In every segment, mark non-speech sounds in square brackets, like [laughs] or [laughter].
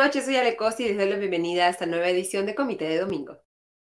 noches, soy Ale Costa y les doy la bienvenida a esta nueva edición de Comité de Domingo.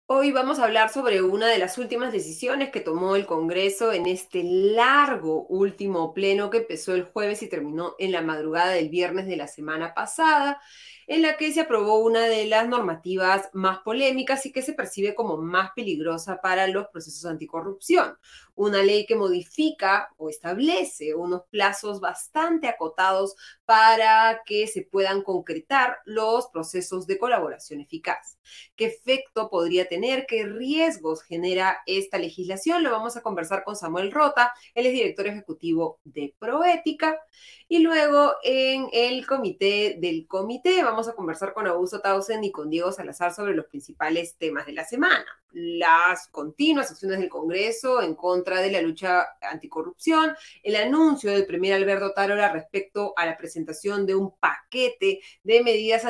Hoy vamos a hablar sobre una de las últimas decisiones que tomó el Congreso en este largo último pleno que empezó el jueves y terminó en la madrugada del viernes de la semana pasada en la que se aprobó una de las normativas más polémicas y que se percibe como más peligrosa para los procesos anticorrupción. Una ley que modifica o establece unos plazos bastante acotados para que se puedan concretar los procesos de colaboración eficaz. ¿Qué efecto podría tener? ¿Qué riesgos genera esta legislación? Lo vamos a conversar con Samuel Rota, él es director ejecutivo de Proética. Y luego en el comité del comité vamos a conversar con Augusto Tausen y con Diego Salazar sobre los principales temas de la semana. Las continuas acciones del Congreso en contra de la lucha anticorrupción, el anuncio del primer Alberto Tarola respecto a la presentación de un paquete de medidas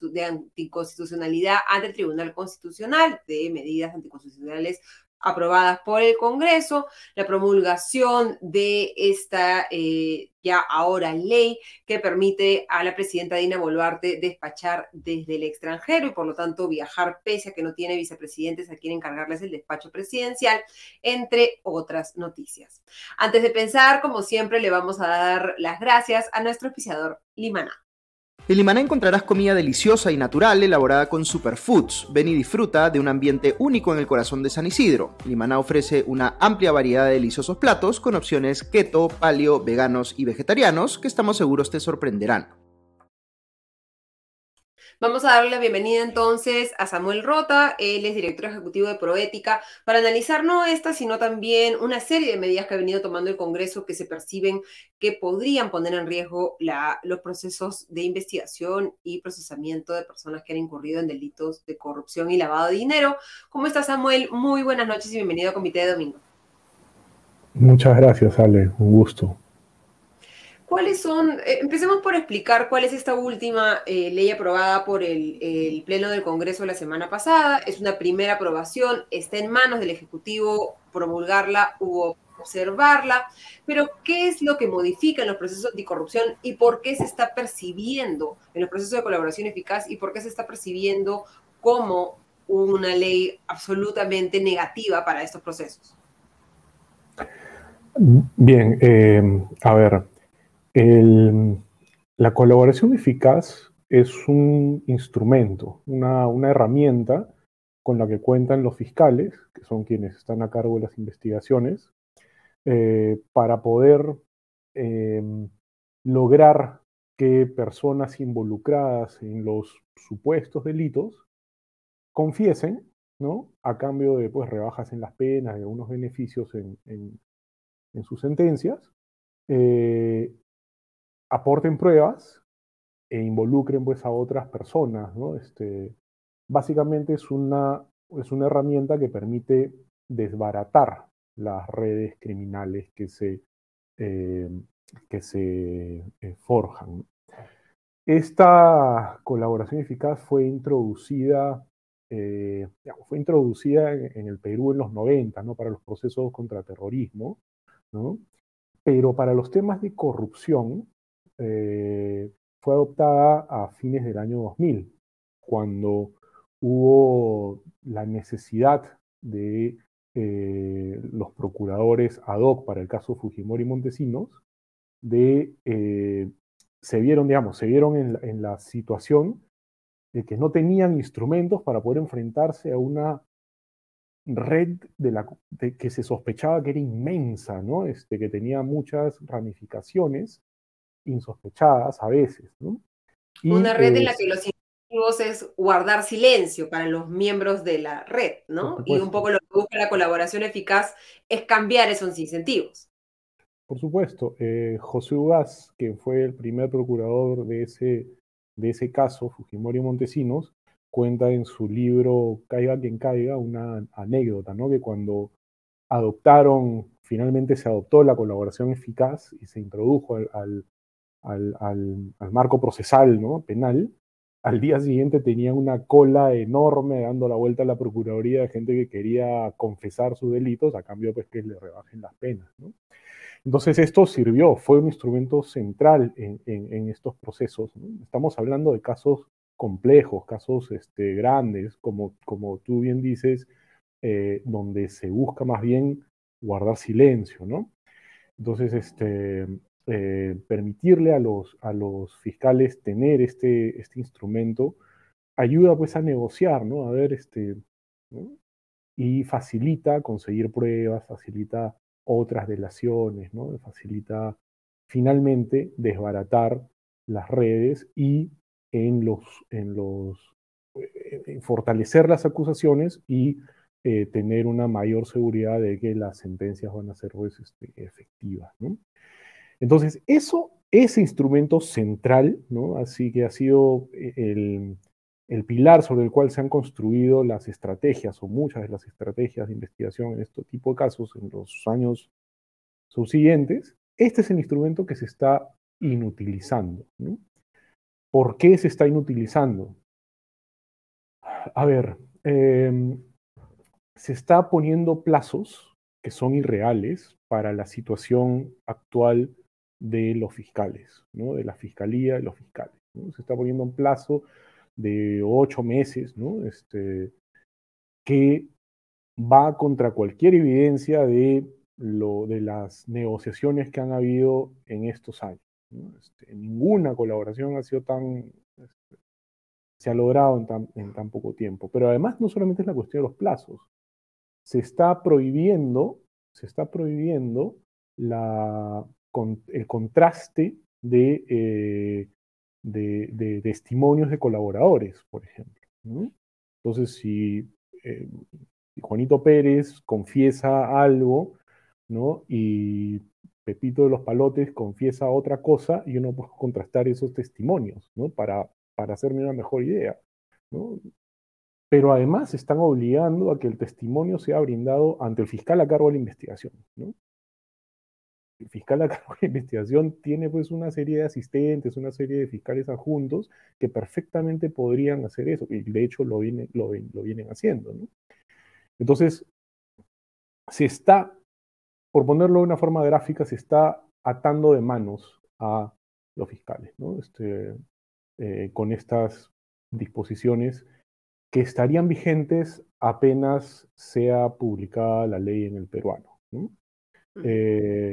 de anticonstitucionalidad ante el Tribunal Constitucional, de medidas anticonstitucionales aprobadas por el Congreso, la promulgación de esta eh, ya ahora ley que permite a la presidenta Dina Boluarte despachar desde el extranjero y por lo tanto viajar pese a que no tiene vicepresidentes a quien encargarles el despacho presidencial, entre otras noticias. Antes de pensar, como siempre, le vamos a dar las gracias a nuestro auspiciador Limana. En Limaná encontrarás comida deliciosa y natural elaborada con superfoods. Ven y disfruta de un ambiente único en el corazón de San Isidro. Limaná ofrece una amplia variedad de deliciosos platos con opciones keto, paleo, veganos y vegetarianos que estamos seguros te sorprenderán. Vamos a darle la bienvenida entonces a Samuel Rota, él es director ejecutivo de Proética, para analizar no esta, sino también una serie de medidas que ha venido tomando el Congreso que se perciben que podrían poner en riesgo los procesos de investigación y procesamiento de personas que han incurrido en delitos de corrupción y lavado de dinero. ¿Cómo está Samuel? Muy buenas noches y bienvenido a Comité de Domingo. Muchas gracias, Ale. Un gusto. ¿Cuáles son? Eh, empecemos por explicar cuál es esta última eh, ley aprobada por el, Pleno del Congreso la semana pasada. Es una primera aprobación, está en manos del Ejecutivo promulgarla u observarla, pero ¿qué es lo que modifica en los procesos anticorrupción y por qué se está percibiendo en los procesos de colaboración eficaz y por qué se está percibiendo como una ley absolutamente negativa para estos procesos? Bien, eh, a ver, la colaboración eficaz es un instrumento, una, herramienta con la que cuentan los fiscales, que son quienes están a cargo de las investigaciones, eh, para poder em, lograr que personas involucradas en los supuestos delitos confiesen, ¿no? A cambio de pues, rebajas en las penas, de algunos beneficios en, sus sentencias, eh, aporten pruebas e involucren pues a otras personas, ¿no? Este, básicamente es una, es una herramienta que permite desbaratar las redes criminales que se, eh, que se eh, forjan. Esta colaboración eficaz fue introducida, eh, fue introducida en, el Perú en los 90, ¿no? Para los procesos contra terrorismo, ¿no? Pero para los temas de corrupción, eh, fue adoptada a fines del año 2000, cuando hubo la necesidad de eh, los procuradores ad hoc para el caso Fujimori Montesinos, de, eh, se vieron, digamos, se vieron en, la situación de que no tenían instrumentos para poder enfrentarse a una red de la, que se sospechaba que era inmensa, ¿no? Este, que tenía muchas ramificaciones insospechadas a veces. ¿no? Una red en la que los incentivos es guardar silencio para los miembros de la red, ¿no? Y un poco lo que busca la colaboración eficaz es cambiar esos incentivos. Por supuesto, eh, José Ugaz, que fue el primer procurador de ese, de ese caso, Fujimori Montesinos, cuenta en su libro Caiga quien caiga una anécdota, ¿no? Que cuando adoptaron, finalmente se adoptó la colaboración eficaz y se introdujo al, al, marco procesal ¿no? penal, al día siguiente tenía una cola enorme dando la vuelta a la Procuraduría de gente que quería confesar sus delitos a cambio pues que le rebajen las penas. Entonces esto sirvió, fue un instrumento central en, estos procesos. Estamos hablando de casos complejos, casos este, grandes, como, como tú bien dices, eh, donde se busca más bien guardar silencio, ¿no? Entonces, este, eh, permitirle a los, a los fiscales tener este, este instrumento ayuda pues a negociar, ¿no? A ver, este, y facilita conseguir pruebas, facilita otras delaciones, ¿no? Facilita finalmente desbaratar las redes y en los, en los, eh, fortalecer las acusaciones y eh, tener una mayor seguridad de que las sentencias van a ser pues, este, efectivas. Entonces, eso, ese instrumento central, ¿no? Así que ha sido eh, el, pilar sobre el cual se han construido las estrategias o muchas de las estrategias de investigación en este tipo de casos en los años subsiguientes, este es el instrumento que se está inutilizando. ¿Por qué se está inutilizando? A ver, em, se está poniendo plazos que son irreales para la situación actual de los fiscales, ¿no? de la fiscalía y los fiscales. Se está poniendo un plazo de ocho meses, ¿no? Este, que va contra cualquier evidencia de, lo, de las negociaciones que han habido en estos años. Este, ninguna colaboración ha sido tan, este, se ha logrado en tan, en tan poco tiempo. Pero además no solamente es la cuestión de los plazos, se está prohibiendo, se está prohibiendo la, el contraste de eh, de, testimonios de colaboradores, por ejemplo. Entonces, si, eh, Juanito Pérez confiesa algo, ¿no? Y Pepito de los Palotes confiesa otra cosa, yo no puedo contrastar esos testimonios, ¿no? Para, hacerme una mejor idea, ¿no? Pero además están obligando a que el testimonio sea brindado ante el fiscal a cargo de la investigación, ¿no? El fiscal a cargo de investigación tiene pues una serie de asistentes, una serie de fiscales adjuntos que perfectamente podrían hacer eso, y de hecho lo, viene, lo, lo vienen haciendo. Entonces, se está, por ponerlo de una forma gráfica, se está atando de manos a los fiscales, ¿no? este, eh, con estas disposiciones que estarían vigentes apenas sea publicada la ley en el peruano. ¿no? Eh,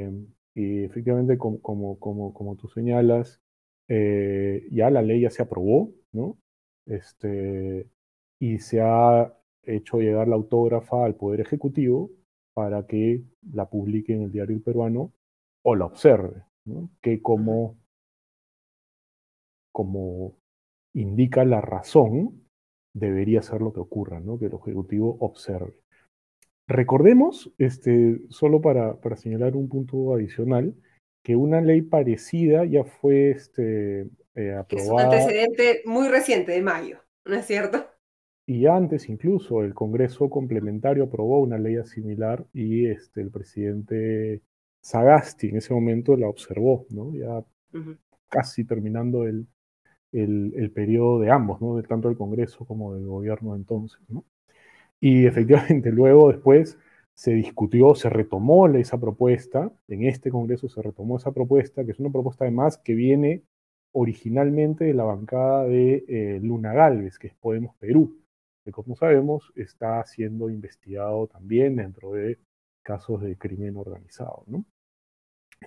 y efectivamente, como, como, como, como tú señalas, eh, ya la ley ya se aprobó, ¿no? Este, y se ha hecho llegar la autógrafa al Poder Ejecutivo para que la publique en el diario peruano o la observe, ¿no? que como, como indica la razón, debería ser lo que ocurra, ¿no? que el Ejecutivo observe. Recordemos, este, solo para, para, señalar un punto adicional, que una ley parecida ya fue este, aprobada. Eh, es un antecedente muy reciente de mayo, ¿no es cierto? Y antes incluso el Congreso complementario aprobó una ley similar y este, el presidente Sagasti en ese momento la observó, ¿no? ya casi terminando el, el, el, periodo de ambos, ¿no? de tanto del Congreso como del gobierno entonces. ¿no? Y efectivamente [laughs] luego después se discutió, se retomó esa propuesta, en este Congreso se retomó esa propuesta, que es una propuesta además que viene originalmente de la bancada de eh, Luna Galvez, que es Podemos Perú, que como sabemos está siendo investigado también dentro de casos de crimen organizado. ¿no?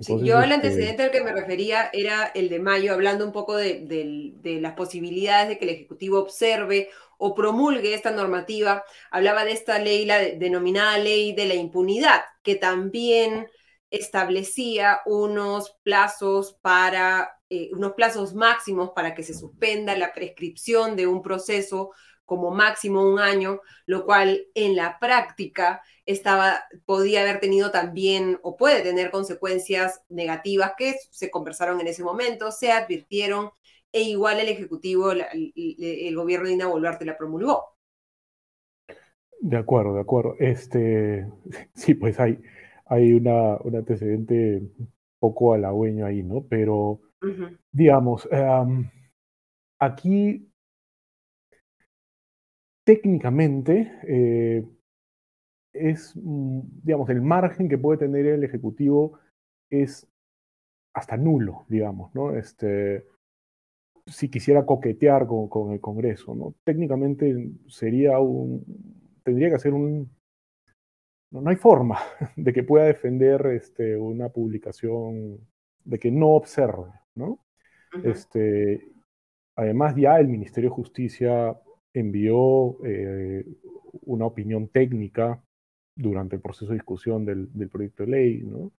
Yo el este antecedente al que me refería era el de mayo, hablando un poco de, las posibilidades de que el Ejecutivo observe o promulgue esta normativa. Hablaba de esta ley, la denominada ley de la impunidad, que también establecía unos plazos para, eh, unos plazos máximos para que se suspenda la prescripción de un proceso como máximo un año, lo cual en la práctica estaba, podía haber tenido también o puede tener consecuencias negativas que se conversaron en ese momento, se advirtieron e igual el Ejecutivo, el, gobierno de Ina Boluarte la promulgó. De acuerdo, de acuerdo. Este, [laughs] sí, pues hay, hay una, un antecedente poco halagüeño ahí, ¿no? Pero, digamos, aquí técnicamente eh, es, mm, digamos, el margen que puede tener el Ejecutivo es hasta nulo, digamos, ¿no? Este, si quisiera coquetear con, el Congreso, ¿no? Técnicamente sería un, tendría que ser un, no, hay forma [laughs] de que pueda defender este, una publicación, de que no observe, ¿no? este, además ya el Ministerio de Justicia envió eh, una opinión técnica durante el proceso de discusión del, del proyecto de ley, ¿no?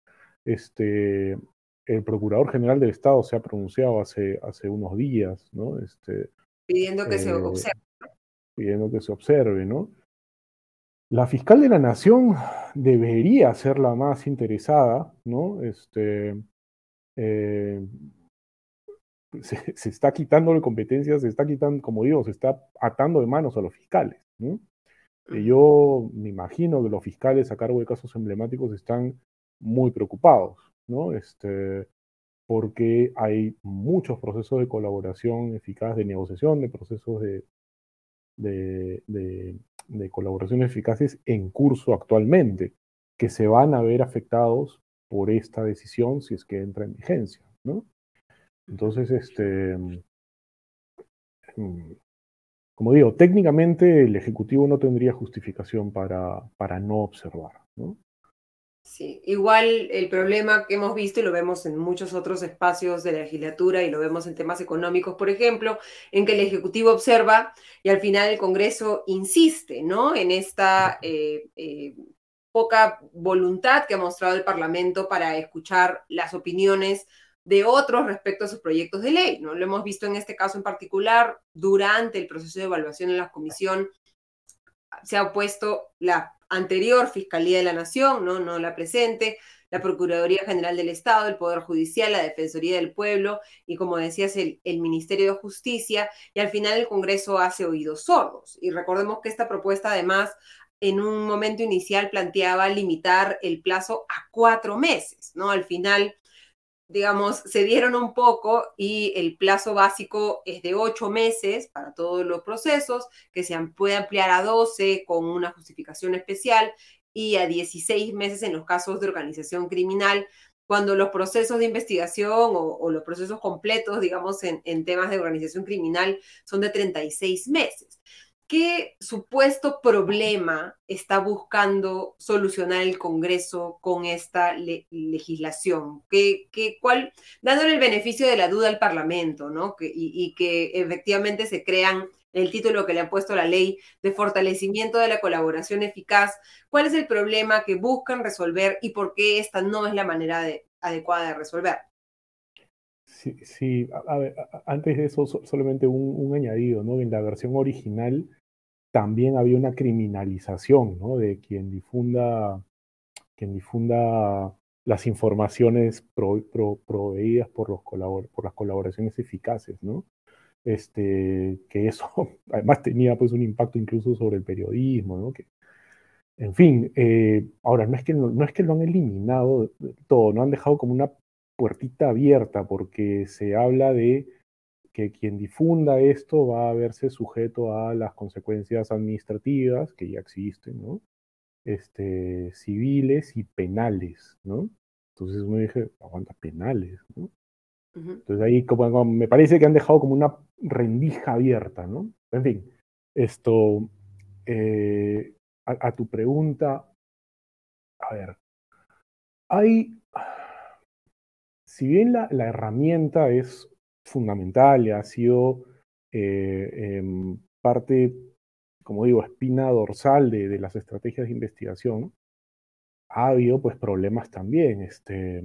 Este, el Procurador General del Estado se ha pronunciado hace, hace unos días, ¿no? Este, pidiendo que se eh, observe. Pidiendo que se observe, ¿no? La fiscal de la Nación debería ser la más interesada, ¿no? Este, eh, se, está quitando de competencias, se está quitando, como digo, se está atando de manos a los fiscales, ¿no? yo me imagino que los fiscales a cargo de casos emblemáticos están muy preocupados, ¿no? Este, porque hay muchos procesos de colaboración eficaz, de negociación, de procesos de, de, colaboración eficaces en curso actualmente, que se van a ver afectados por esta decisión si es que entra en vigencia, ¿no? Entonces, este, mm, como digo, técnicamente el Ejecutivo no tendría justificación para, para no observar, ¿no? Sí, igual el problema que hemos visto y lo vemos en muchos otros espacios de la legislatura y lo vemos en temas económicos, por ejemplo, en que el Ejecutivo observa y al final el Congreso insiste, ¿no? En esta eh, eh, poca voluntad que ha mostrado el Parlamento para escuchar las opiniones de otros respecto a sus proyectos de ley, ¿no? Lo hemos visto en este caso en particular durante el proceso de evaluación en la comisión se ha opuesto la anterior Fiscalía de la Nación, no, no la presente, la Procuraduría General del Estado, el Poder Judicial, la Defensoría del Pueblo y, como decías, el, el, Ministerio de Justicia, y al final el Congreso hace oídos sordos. Y recordemos que esta propuesta, además, en un momento inicial planteaba limitar el plazo a cuatro meses, ¿no? Al final digamos, se dieron un poco y el plazo básico es de ocho meses para todos los procesos, que se puede ampliar a 12 con una justificación especial y a 16 meses en los casos de organización criminal, cuando los procesos de investigación o, los procesos completos, digamos, en, en, temas de organización criminal son de 36 meses. ¿Qué supuesto problema está buscando solucionar el Congreso con esta legislación? ¿Qué, qué, cuál, dándole el beneficio de la duda al Parlamento, ¿no? Y, que efectivamente se crean el título que le ha puesto la ley de fortalecimiento de la colaboración eficaz. ¿Cuál es el problema que buscan resolver y por qué esta no es la manera adecuada de resolver? Sí, sí. A, ver, antes de eso, solamente un, añadido, ¿no? En la versión original también había una criminalización, ¿no? De quien difunda, quien difunda las informaciones proveídas por, los por las colaboraciones eficaces, ¿no? Este, que eso [laughs] además tenía pues un impacto incluso sobre el periodismo, ¿no? Que, en fin, eh, ahora no es, que no es que lo han eliminado todo, no han dejado como una puertita abierta porque se habla de que quien difunda esto va a verse sujeto a las consecuencias administrativas que ya existen, ¿no? Este, civiles y penales, ¿no? Entonces uno dije, aguanta, penales, ¿no? Entonces ahí como, me parece que han dejado como una rendija abierta, ¿no? En fin, esto, eh, a, tu pregunta, a ver, hay, si bien la, herramienta es fundamental y ha sido eh, em, parte, como digo, espina dorsal de, las estrategias de investigación, ha habido pues problemas también. Este,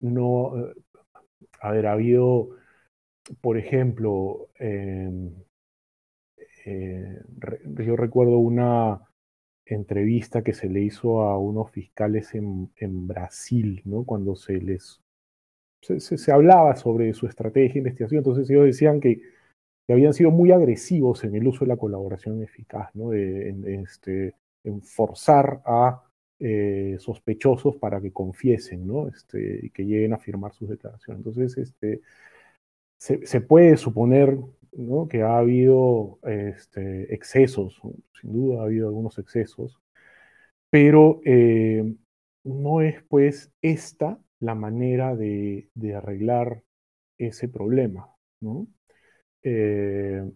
no, eh, a ver, ha habido, por ejemplo, em, eh, yo recuerdo una, entrevista que se le hizo a unos fiscales en, Brasil, ¿no? Cuando se les se, hablaba sobre su estrategia de investigación, entonces ellos decían que, habían sido muy agresivos en el uso de la colaboración eficaz, ¿no? Este, en forzar a eh, sospechosos para que confiesen, ¿no? Este, y que lleguen a firmar sus declaraciones. Entonces, este, se puede suponer que ha habido este, excesos, sin duda ha habido algunos excesos, pero eh, no es pues esta la manera de, arreglar ese problema, ¿no? Eh,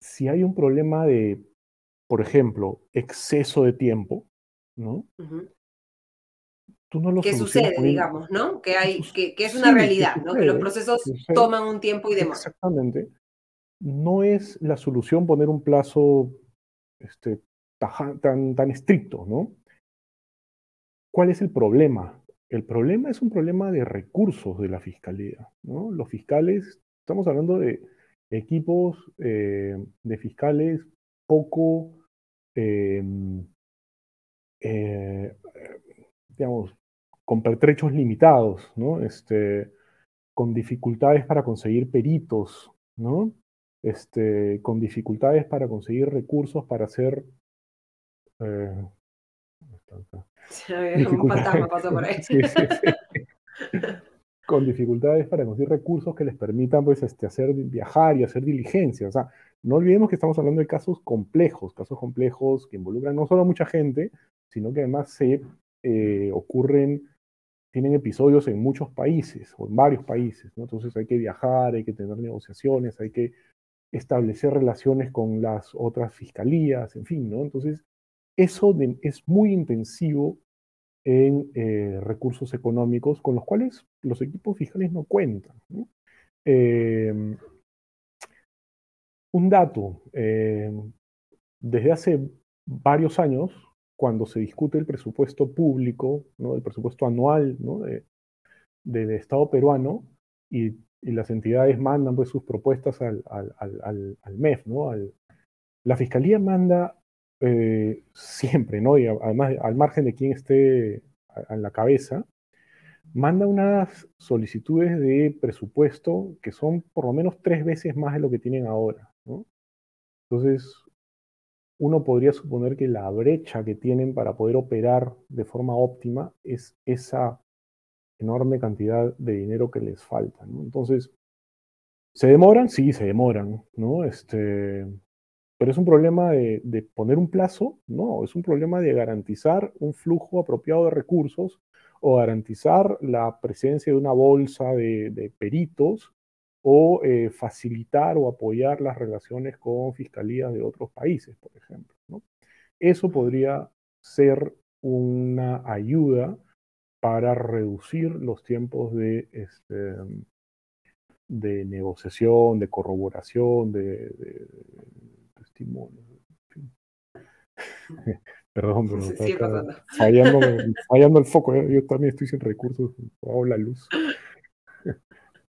si hay un problema de, por ejemplo, exceso de tiempo, ¿no? Tú no lo ¿Qué sucede, digamos, ¿no? Que, hay, que, es una realidad, ¿no? que los procesos toman un tiempo y demás. Exactamente. No es la solución poner un plazo este, tan, estricto, ¿no? ¿Cuál es el problema? El problema es un problema de recursos de la fiscalía. ¿no? Los fiscales, estamos hablando de equipos eh, de fiscales poco, em, eh, digamos, con pertrechos limitados, ¿no? Este, con dificultades para conseguir peritos, ¿no? Este, con dificultades para conseguir recursos para hacer eh, [laughs] [laughs] Con dificultades para conseguir recursos que les permitan pues, este, hacer viajar y hacer diligencia. O sea, no olvidemos que estamos hablando de casos complejos, casos complejos que involucran no solo a mucha gente, sino que además se eh, ocurren, tienen episodios en muchos países o en varios países. Entonces hay que viajar, hay que tener negociaciones, hay que establecer relaciones con las otras fiscalías, en fin, ¿no? Entonces, eso es muy intensivo en eh, recursos económicos con los cuales los equipos fiscales no cuentan. Em, un dato, em, desde hace varios años, cuando se discute el presupuesto público, ¿no? el presupuesto anual del Estado peruano, y, las entidades mandan pues, sus propuestas al, al MEF, ¿no? la Fiscalía manda eh, siempre, ¿no? Y además, al margen de quien esté en la cabeza, manda unas solicitudes de presupuesto que son por lo menos tres veces más de lo que tienen ahora. Entonces, uno podría suponer que la brecha que tienen para poder operar de forma óptima es esa enorme cantidad de dinero que les falta, ¿no? Entonces, ¿se demoran? Sí, se demoran, ¿no? Este, pero es un problema de, poner un plazo, no, es un problema de garantizar un flujo apropiado de recursos o garantizar la presencia de una bolsa de, peritos o eh, facilitar o apoyar las relaciones con fiscalías de otros países, por ejemplo. Eso podría ser una ayuda para reducir los tiempos de, este, de negociación, de corroboración, de, Perdón, pero fallando, el foco. ¿eh? Yo también estoy sin recursos, hago la luz. [laughs]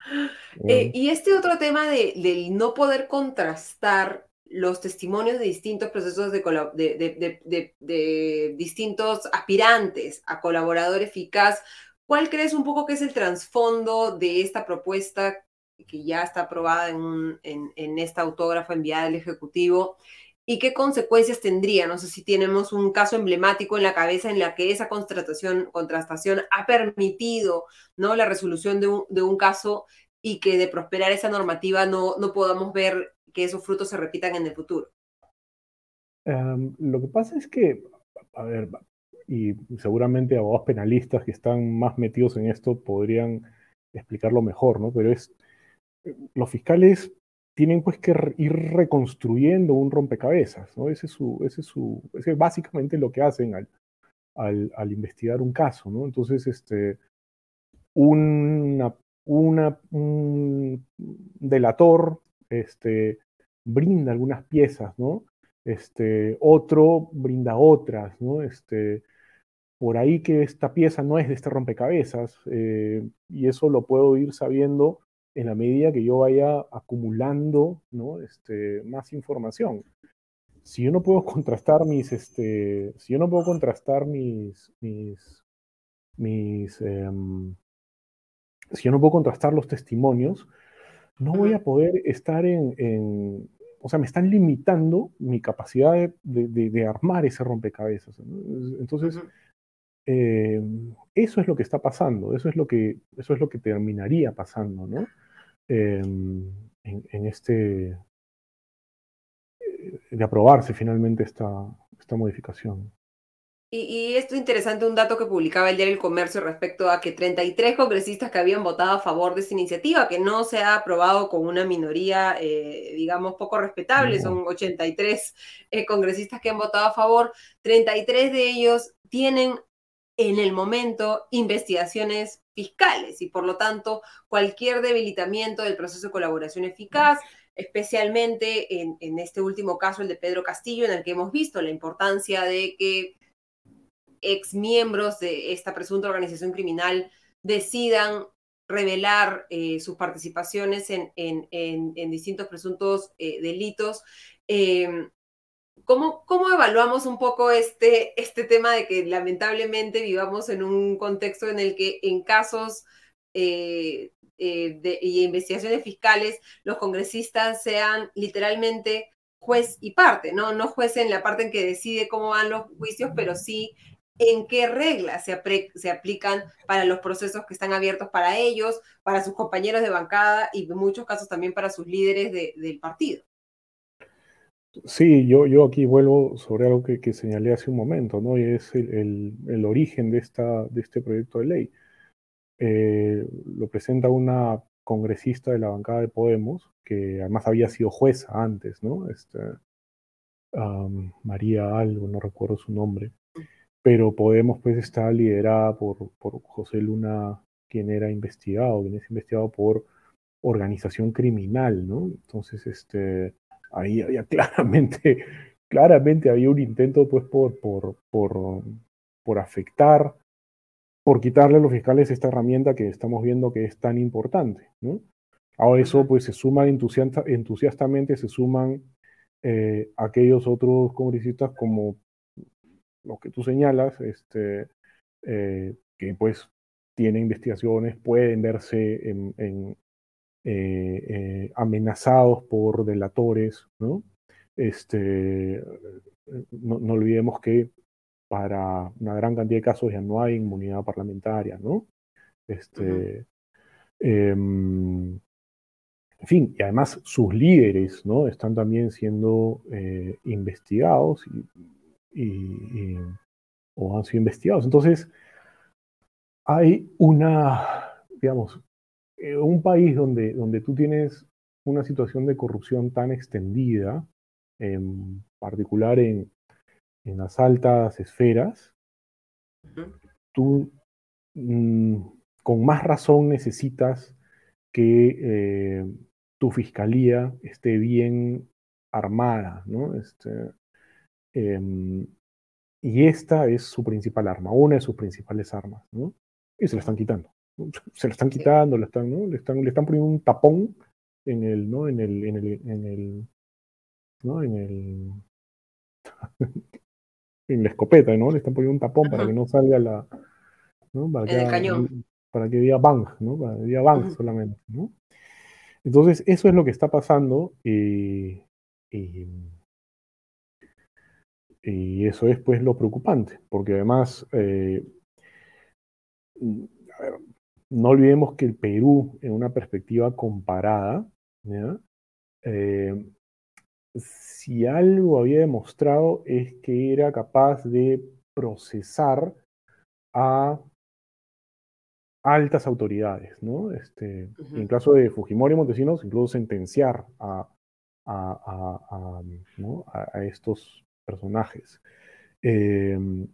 [laughs] Eh, y este otro tema de, del no poder contrastar los testimonios de distintos procesos de, de, de, distintos aspirantes a colaborador eficaz, ¿cuál crees un poco que es el trasfondo de esta propuesta que ya está aprobada en, en, esta autógrafa enviada al Ejecutivo, y qué consecuencias tendría. No sé si tenemos un caso emblemático en la cabeza en la que esa contrastación, contrastación ha permitido ¿no? la resolución de un, de un caso y que de prosperar esa normativa no, no podamos ver que esos frutos se repitan en el futuro. Em, lo que pasa es que, a ver, y seguramente abogados penalistas que están más metidos en esto podrían explicarlo mejor, ¿no? Pero es los fiscales tienen pues que ir reconstruyendo un rompecabezas, ¿no? Ese es, su, ese es, su, ese es básicamente lo que hacen al, al, investigar un caso, ¿no? Entonces, este, un delator este, brinda algunas piezas, ¿no? Este, otro brinda otras, ¿no? Este, por ahí que esta pieza no es de este rompecabezas, eh, y eso lo puedo ir sabiendo en la medida que yo vaya acumulando ¿no? este, más información. Si yo no puedo contrastar mis, este, si yo no puedo contrastar mis, mis, mis em, si yo no puedo contrastar los testimonios, no voy a poder estar en, o sea, me están limitando mi capacidad de, armar ese rompecabezas. Entonces, em, eso es lo que está pasando, eso es lo que, eso es lo que terminaría pasando, ¿no? Em, en, este eh, de aprobarse finalmente esta, esta modificación. Y, esto es interesante, un dato que publicaba el diario El Comercio respecto a que 33 congresistas que habían votado a favor de esta iniciativa, que no se ha aprobado con una minoría, eh, digamos, poco respetable, son 83 eh, congresistas que han votado a favor, 33 de ellos tienen en el momento investigaciones fiscales y por lo tanto cualquier debilitamiento del proceso de colaboración eficaz, especialmente en, en este último caso, el de Pedro Castillo, en el que hemos visto la importancia de que ex miembros de esta presunta organización criminal decidan revelar eh, sus participaciones en, en, distintos presuntos eh, delitos. Em, ¿cómo, ¿cómo, evaluamos un poco este, este tema de que lamentablemente vivamos en un contexto en el que en casos eh, y investigaciones fiscales los congresistas sean literalmente juez y parte, ¿no? No juez en la parte en que decide cómo van los juicios, pero sí en qué reglas se, aplican para los procesos que están abiertos para ellos, para sus compañeros de bancada y en muchos casos también para sus líderes del partido. Sí, yo, yo aquí vuelvo sobre algo que, señalé hace un momento, ¿no? Y es el, origen de, esta, de este proyecto de ley. Eh, lo presenta una congresista de la bancada de Podemos, que además había sido jueza antes, ¿no? Este, María algo, no recuerdo su nombre pero Podemos pues está liderada por, por José Luna, quien era investigado, quien es investigado por organización criminal, ¿no? Entonces, este, ahí había [laughs] claramente, claramente había un intento pues por, por, por, por afectar, por quitarle a los fiscales esta herramienta que estamos viendo que es tan importante, ¿no? Ahora eso pues se suma entusiastamente, se suman eh, aquellos otros congresistas como lo que tú señalas, este, eh, que pues tiene investigaciones, pueden verse en, eh, eh, amenazados por delatores, ¿no? Este, no, olvidemos que para una gran cantidad de casos ya no hay inmunidad parlamentaria, ¿no? Este, em, en fin, y además sus líderes, ¿no? Están también siendo investigados y y, o han sido investigados. Entonces, hay una, digamos, eh, un país donde, donde tú tienes una situación de corrupción tan extendida, en particular en, en las altas esferas, tú mm, con más razón necesitas que eh, tu fiscalía esté bien armada, ¿no? Este, Em, y esta es su principal arma, una de sus principales armas, ¿no? Y se la están quitando. [laughs] Se la están quitando, le están, ¿no? le, están, le están poniendo un tapón en el, ¿no? En el, en el, en el, ¿no? En el, [laughs] en la escopeta, ¿no? Le están poniendo un tapón para que no salga la, ¿no? Para que, el cañón. Para que diga bang, ¿no? Para que diga bang solamente, ¿no? Entonces, eso es lo que está pasando y, y y eso es pues lo preocupante, porque además, eh, no olvidemos que el Perú, en una perspectiva comparada, eh, si algo había demostrado es que era capaz de procesar a altas autoridades, ¿no? Este, En caso de Fujimori y Montesinos, incluso sentenciar a, a, a estos personajes. Em,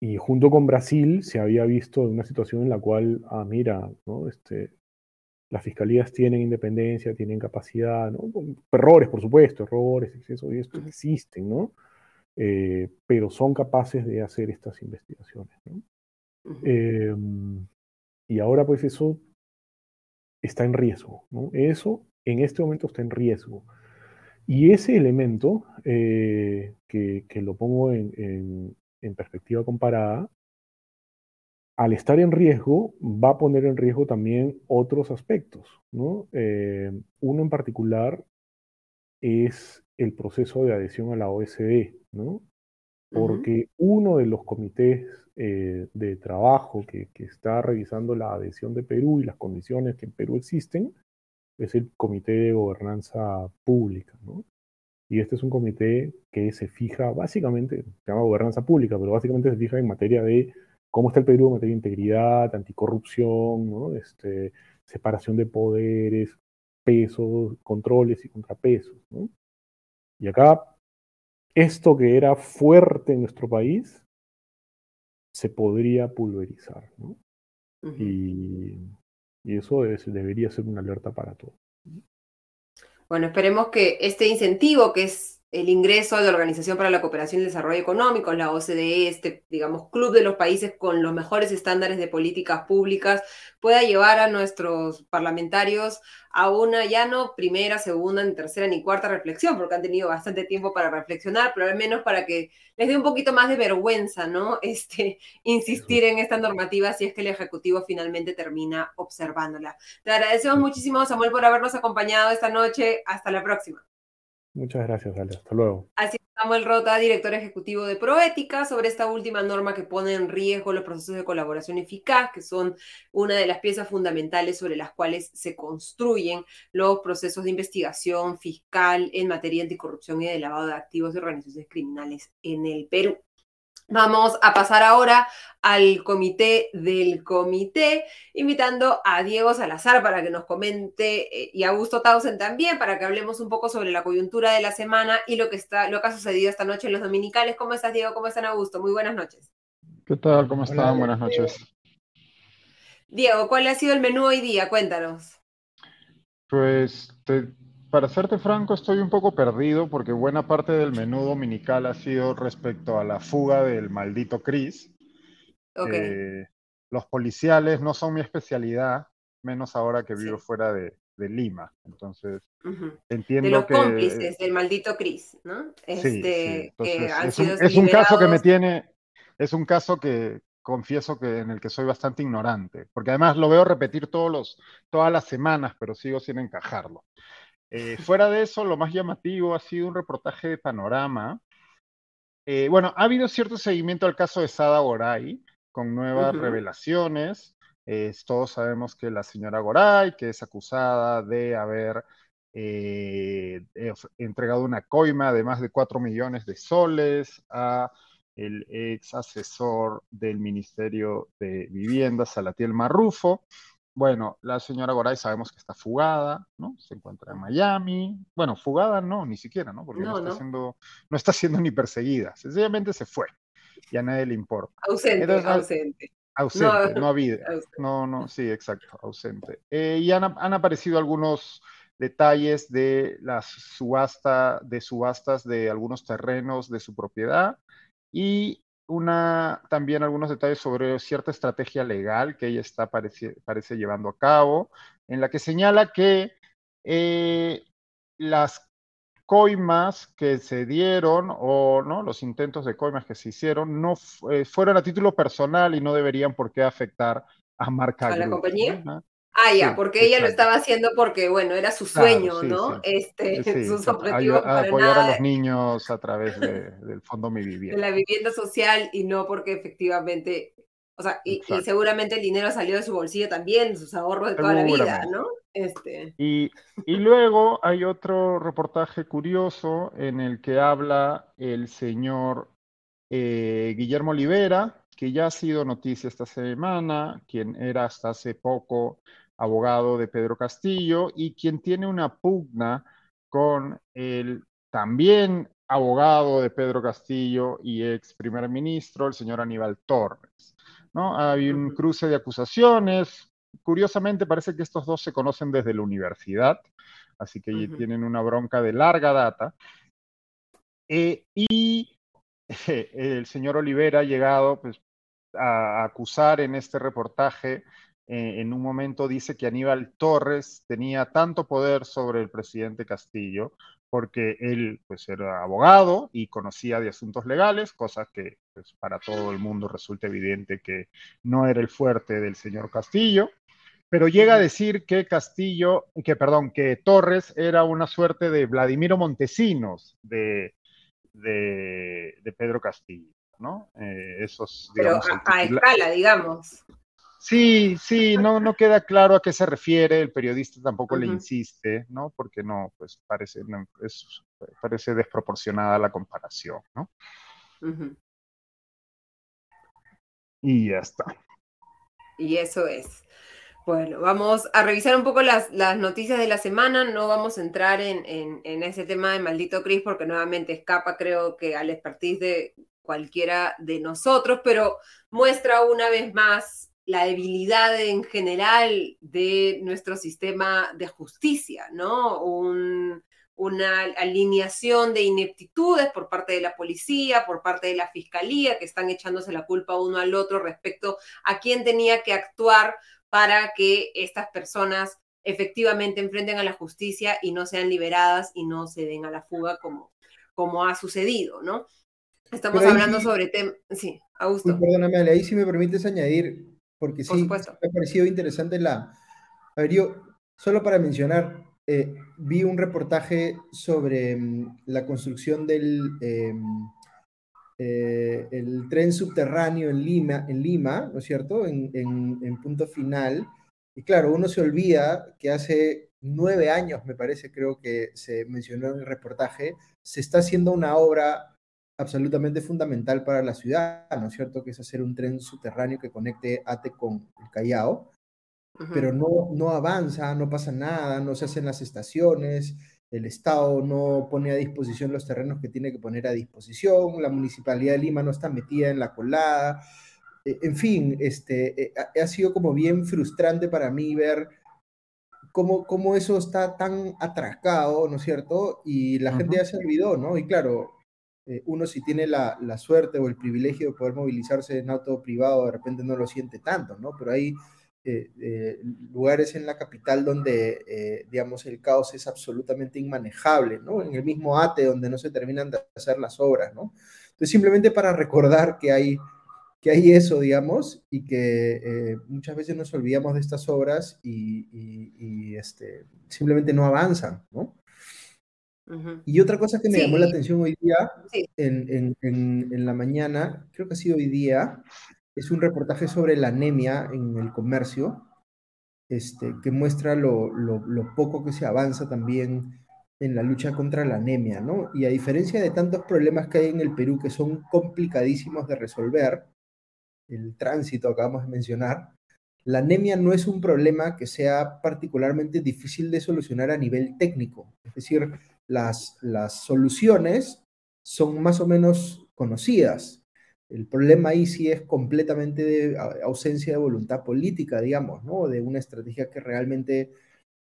y junto con Brasil se había visto una situación en la cual, ah, mira, ¿no? este, las fiscalías tienen independencia, tienen capacidad, ¿no? errores, por supuesto, errores, excesos y esto existen, ¿no? Eh, pero son capaces de hacer estas investigaciones. ¿no? Em, y ahora pues eso está en riesgo, ¿no? Eso en este momento está en riesgo. Y ese elemento, eh, que, lo pongo en, perspectiva comparada, al estar en riesgo, va a poner en riesgo también otros aspectos. ¿no? Eh, uno en particular es el proceso de adhesión a la OSD, ¿no? porque uno de los comités eh, de trabajo que, que, está revisando la adhesión de Perú y las condiciones que en Perú existen es el Comité de Gobernanza Pública, ¿no? Y este es un comité que se fija básicamente, se llama gobernanza pública, pero básicamente se fija en materia de cómo está el Perú en materia de integridad, anticorrupción, este, separación de poderes, pesos, controles y contrapesos. Y acá, esto que era fuerte en nuestro país se podría pulverizar. y, eso debería ser una alerta para todos. Bueno, esperemos que este incentivo, que es el ingreso a la Organización para la Cooperación y el Desarrollo Económico, la OCDE, este, digamos, club de los países con los mejores estándares de políticas públicas, pueda llevar a nuestros parlamentarios a una ya no primera, segunda, ni tercera, ni cuarta reflexión, porque han tenido bastante tiempo para reflexionar, pero al menos para que les dé un poquito más de vergüenza, ¿no? [laughs] Este, insistir en esta normativa si es que el Ejecutivo finalmente termina observándola. Te agradecemos muchísimo, Samuel, por habernos acompañado esta noche. Hasta la próxima. Muchas gracias, Ale. Hasta luego. Así es, Samuel Rota, director ejecutivo de Proética, sobre esta última norma que pone en riesgo los procesos de colaboración eficaz, que son una de las piezas fundamentales sobre las cuales se construyen los procesos de investigación fiscal en materia anticorrupción y de lavado de activos de organizaciones criminales en el Perú. Vamos a pasar ahora al comité del comité, invitando a Diego Salazar para que nos comente eh, y a Augusto Tausen también para que hablemos un poco sobre la coyuntura de la semana y lo que está, lo que ha sucedido esta noche en los dominicales. ¿Cómo estás, Diego? ¿Cómo están, Augusto? Muy buenas noches. ¿Qué tal? ¿Cómo están? Buenas noches. Diego, ¿cuál ha sido el menú hoy día? Cuéntanos. Pues te, para serte franco, estoy un poco perdido porque buena parte del menú dominical ha sido respecto a la fuga del maldito Chris. Eh, los policiales no son mi especialidad, menos ahora que vivo fuera de, Lima. Entonces, entiendo de los que... cómplices del maldito Chris, ¿no? Este, es, un, es un caso que me tiene, es un caso que, confieso que en el que soy bastante ignorante, porque además lo veo repetir todos los, todas las semanas, pero sigo sin encajarlo. Eh, fuera de eso, lo más llamativo ha sido un reportaje de Panorama. Eh, bueno, ha habido cierto seguimiento al caso de Sada Goray, con nuevas revelaciones. todos sabemos que la señora Goray, que es acusada de haber eh, entregado una coima de más de 4 millones de soles a el ex asesor del Ministerio de Vivienda, Salatiel Marrufo. Bueno, la señora Goray sabemos que está fugada, ¿no? Se encuentra en Miami. Bueno, fugada no, ni siquiera, ¿no? Porque no, está, Siendo, no está siendo ni perseguida. Sencillamente se fue y a nadie le importa. Ausente, ausente. Ausente, no, ha habido. No, no, sí, exacto, ausente. Eh, y han, han, aparecido algunos detalles de la subasta, de subastas de algunos terrenos de su propiedad y una, también algunos detalles sobre cierta estrategia legal que ella está parece, parece llevando a cabo, en la que señala que eh, las coimas que se dieron o no los intentos de coimas que se hicieron no eh, fueron a título personal y no deberían por qué afectar a marca a la compañía Ah, ya, porque ella lo estaba haciendo porque, bueno, era su sueño, ¿no? Este, [laughs] sus objetivos para apoyar a los niños a través del Fondo Mi Vivienda. De la vivienda social y no porque efectivamente, o sea, y, seguramente el dinero salió de su bolsillo también, sus ahorros de toda la vida, ¿no? Este. Y, y luego hay otro reportaje curioso en el que habla el señor eh, Guillermo Olivera, que ya ha sido noticia esta semana, quien era hasta hace poco abogado de Pedro Castillo y quien tiene una pugna con el también abogado de Pedro Castillo y ex primer ministro, el señor Aníbal Torres. ¿no? Hay un cruce de acusaciones. Curiosamente, parece que estos dos se conocen desde la universidad, así que tienen una bronca de larga data. Eh, y [laughs] el señor Olivera ha llegado pues, a acusar en este reportaje eh, en un momento dice que Aníbal Torres tenía tanto poder sobre el presidente Castillo porque él pues era abogado y conocía de asuntos legales, cosa que pues, para todo el mundo resulta evidente que no era el fuerte del señor Castillo, pero llega a decir que Castillo, que perdón, que Torres era una suerte de Vladimiro Montesinos de, de, Pedro Castillo, ¿no? Eh, esos, digamos, a, escala, digamos. Sí, sí, no, no queda claro a qué se refiere, el periodista tampoco le insiste, ¿no? Porque no, pues parece, parece desproporcionada la comparación, ¿no? Y ya está. Y eso es. Bueno, vamos a revisar un poco las, las noticias de la semana. No vamos a entrar en, en, ese tema de maldito Cris porque nuevamente escapa, creo que, al expertise de cualquiera de nosotros, pero muestra una vez más la debilidad en general de nuestro sistema de justicia, ¿no? una alineación de ineptitudes por parte de la policía, por parte de la fiscalía, que están echándose la culpa uno al otro respecto a quién tenía que actuar para que estas personas efectivamente enfrenten a la justicia y no sean liberadas y no se den a la fuga como, como ha sucedido, ¿no? Estamos hablando sobre temas... Sí, Augusto. Perdóname, ahí si me permites añadir, porque sí, me ha parecido interesante la... A ver, yo, solo para mencionar, eh, vi un reportaje sobre mm, la construcción del em, eh, el tren subterráneo en Lima, en Lima ¿no es cierto? En, en, punto final. Y claro, uno se olvida que hace nueve años, me parece, creo que se mencionó en el reportaje, se está haciendo una obra absolutamente fundamental para la ciudad, ¿no es cierto? Que es hacer un tren subterráneo que conecte Ate con el Callao, pero no, no avanza, no pasa nada, no se hacen las estaciones, el Estado no pone a disposición los terrenos que tiene que poner a disposición, la Municipalidad de Lima no está metida en la colada, e, en fin, este, eh, ha sido como bien frustrante para mí ver cómo, cómo eso está tan atracado, ¿no es cierto? Y la gente ya se olvidó, ¿no? Y claro, eh, uno si tiene la, la, suerte o el privilegio de poder movilizarse en auto privado, de repente no lo siente tanto, ¿no? Pero hay eh, eh, lugares en la capital donde, digamos, el caos es absolutamente inmanejable, ¿no? En el mismo ATE donde no se terminan de hacer las obras, ¿no? Entonces, simplemente para recordar que hay, que hay eso, digamos, y que muchas veces nos olvidamos de estas obras y, y este, simplemente no avanzan, ¿no? Y otra cosa que me llamó la atención hoy día, en, la mañana, creo que ha sido hoy día, es un reportaje sobre la anemia en el comercio, este, que muestra lo, poco que se avanza también en la lucha contra la anemia, ¿no? Y a diferencia de tantos problemas que hay en el Perú que son complicadísimos de resolver, el tránsito acabamos de mencionar, la anemia no es un problema que sea particularmente difícil de solucionar a nivel técnico. Es decir, las, las soluciones son más o menos conocidas. El problema ahí sí es completamente de ausencia de voluntad política, digamos, ¿no? De una estrategia que realmente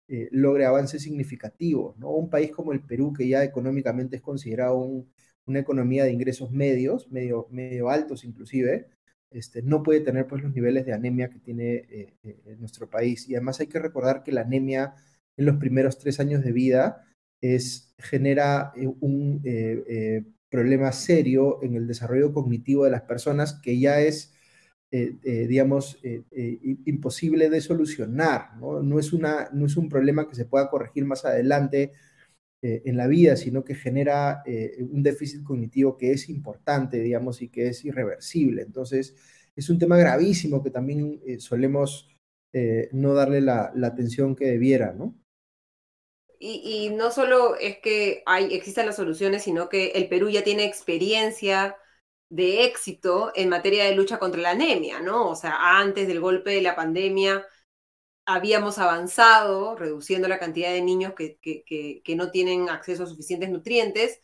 eh, logre avances significativos, ¿no? Un país como el Perú, que ya económicamente es considerado una economía de ingresos medios, medio, medio altos inclusive, este, no puede tener pues los niveles de anemia que tiene eh, eh, nuestro país. Y además hay que recordar que la anemia en los primeros tres años de vida es, genera eh, un eh, eh, problema serio en el desarrollo cognitivo de las personas que ya es, digamos, imposible de solucionar. ¿no? es una, no es un problema que se pueda corregir más adelante en la vida, sino que genera un déficit cognitivo que es importante, digamos, y que es irreversible. Entonces, es un tema gravísimo que también solemos no darle la, la atención que debiera, ¿no? Y, no solo es que hay, existan las soluciones, sino que el Perú ya tiene experiencia de éxito en materia de lucha contra la anemia, ¿no? O sea, antes del golpe de la pandemia habíamos avanzado reduciendo la cantidad de niños que, que no tienen acceso a suficientes nutrientes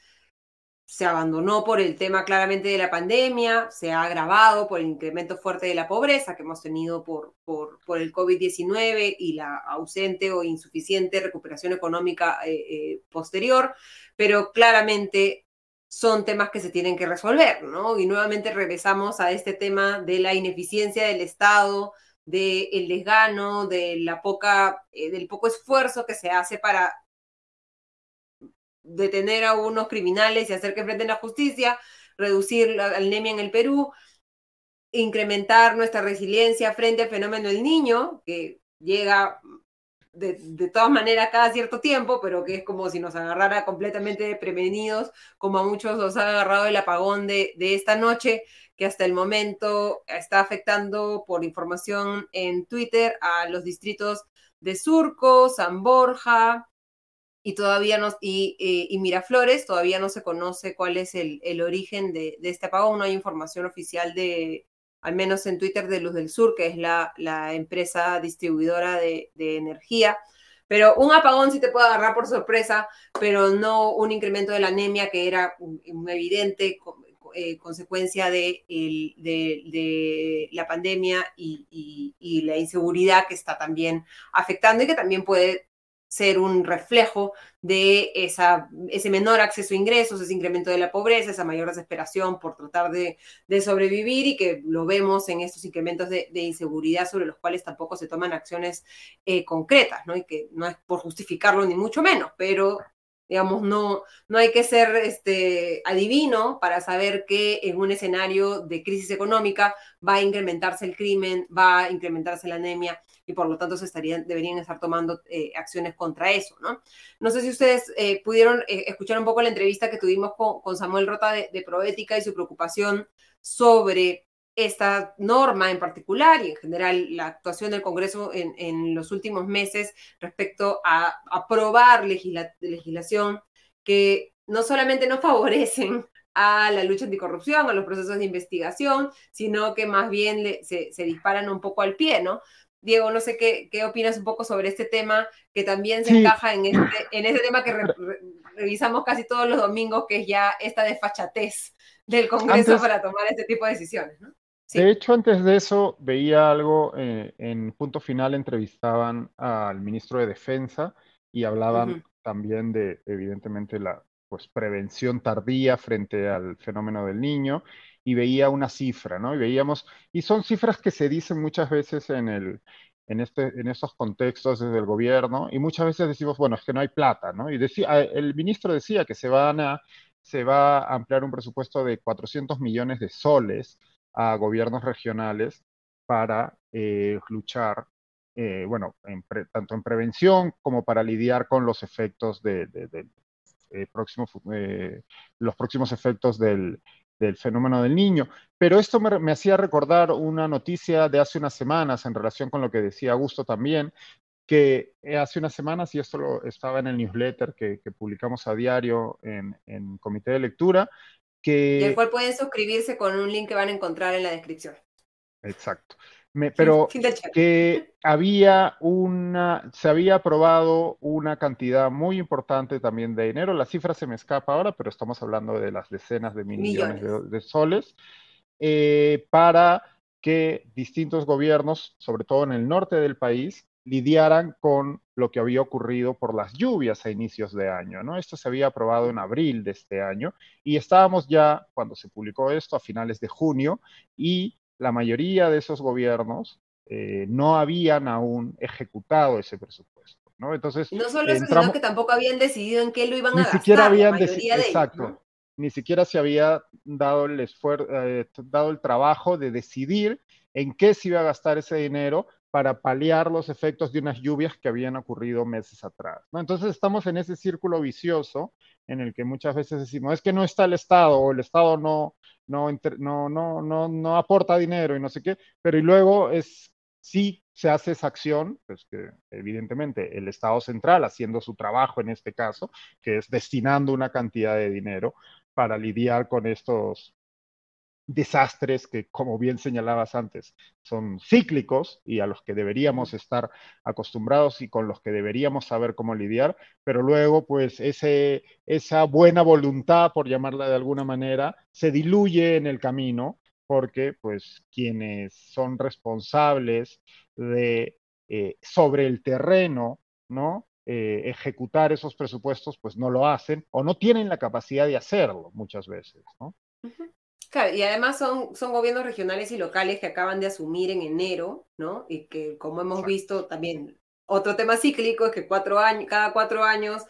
se abandonó por el tema claramente de la pandemia, se ha agravado por el incremento fuerte de la pobreza que hemos tenido por, por, por el COVID-19 y la ausente o insuficiente recuperación económica eh, eh, posterior, pero claramente son temas que se tienen que resolver, ¿no? Y nuevamente regresamos a este tema de la ineficiencia del Estado, del desgano, de la poca, eh, del poco esfuerzo que se hace para detener a unos criminales y hacer que enfrenten la justicia, reducir la anemia en el Perú, incrementar nuestra resiliencia frente al fenómeno del niño, que llega de, de, todas maneras cada cierto tiempo, pero que es como si nos agarrara completamente prevenidos, como a muchos nos ha agarrado el apagón de, de esta noche, que hasta el momento está afectando por información en Twitter a los distritos de Surco, San Borja y todavía no, y, eh, Miraflores, todavía no se conoce cuál es el, origen de, este apagón, no hay información oficial de, al menos en Twitter, de Luz del Sur, que es la, la empresa distribuidora de, de energía. Pero un apagón sí te puede agarrar por sorpresa, pero no un incremento de la anemia que era un, evidente eh, consecuencia de, de, la pandemia y, y, la inseguridad que está también afectando y que también puede ser un reflejo de esa, ese menor acceso a ingresos, ese incremento de la pobreza, esa mayor desesperación por tratar de, sobrevivir y que lo vemos en estos incrementos de, inseguridad sobre los cuales tampoco se toman acciones eh, concretas, ¿no? Y que no es por justificarlo ni mucho menos, pero Digamos, no, no hay que ser este, adivino para saber que en un escenario de crisis económica va a incrementarse el crimen, va a incrementarse la anemia y por lo tanto se estarían, deberían estar tomando eh, acciones contra eso, ¿no? No sé si ustedes eh, pudieron eh, escuchar un poco la entrevista que tuvimos con, con Samuel Rota de, de Proética y su preocupación sobre esta norma en particular y en general la actuación del Congreso en, los últimos meses respecto a aprobar legislación que no solamente no favorecen a la lucha anticorrupción, a los procesos de investigación, sino que más bien se, disparan un poco al pie, ¿no? Diego, no sé qué, qué opinas un poco sobre este tema que también se encaja en este, en este tema que revisamos casi todos los domingos, que es ya esta desfachatez del Congreso para tomar este tipo de decisiones, ¿no? De hecho, antes de eso veía algo, eh, en punto final entrevistaban al ministro de Defensa y hablaban también de, evidentemente, la pues, prevención tardía frente al fenómeno del niño y veía una cifra, ¿no? Y veíamos, y son cifras que se dicen muchas veces en el, en, este, en estos contextos desde el gobierno y muchas veces decimos, bueno, es que no hay plata, ¿no? Y decía, el ministro decía que se, van a, se va a ampliar un presupuesto de 400 millones de soles a gobiernos regionales para eh, luchar, eh, bueno, tanto en prevención como para lidiar con los efectos de, eh, próximo, los próximos efectos del, fenómeno del niño. Pero esto me, hacía recordar una noticia de hace unas semanas en relación con lo que decía Augusto también, que hace unas semanas, y esto lo, estaba en el newsletter que, publicamos a diario en, en, Comité de Lectura, y el cual pueden suscribirse con un link que van a encontrar en la descripción. Exacto. pero [laughs] que había una, se había aprobado una cantidad muy importante también de dinero. La cifra se me escapa ahora, pero estamos hablando de las decenas de millones, de, soles eh, para que distintos gobiernos, sobre todo en el norte del país, lidiaran con lo que había ocurrido por las lluvias a inicios de año. ¿no? Esto se había aprobado en abril de este año y estábamos ya, cuando se publicó esto, a finales de junio y la mayoría de esos gobiernos eh, no habían aún ejecutado ese presupuesto. ¿no? Entonces, no solo eso, sino que tampoco habían decidido en qué lo iban a gastar. Ni siquiera habían decidido, exacto, ni siquiera se había dado el esfuerzo, eh, dado el trabajo de decidir en qué se iba a gastar ese dinero para paliar los efectos de unas lluvias que habían ocurrido meses atrás. Entonces estamos en ese círculo vicioso en el que muchas veces decimos, es que no está el Estado o el Estado no, no, no, no, no, no aporta dinero y no sé qué, pero y luego es, sí se hace esa acción, pues que evidentemente el Estado central haciendo su trabajo en este caso, que es destinando una cantidad de dinero para lidiar con estos desastres que, como bien señalabas antes, son cíclicos y a los que deberíamos estar acostumbrados y con los que deberíamos saber cómo lidiar, pero luego, pues, ese, esa buena voluntad, por llamarla de alguna manera, se diluye en el camino porque, pues, quienes son responsables de, eh, sobre el terreno, ¿no? Eh, ejecutar esos presupuestos, pues no lo hacen o no tienen la capacidad de hacerlo muchas veces, ¿no? Claro, y además son, son gobiernos regionales y locales que acaban de asumir en enero, ¿no? Y que como hemos visto también, otro tema cíclico es que cuatro años, cada cuatro años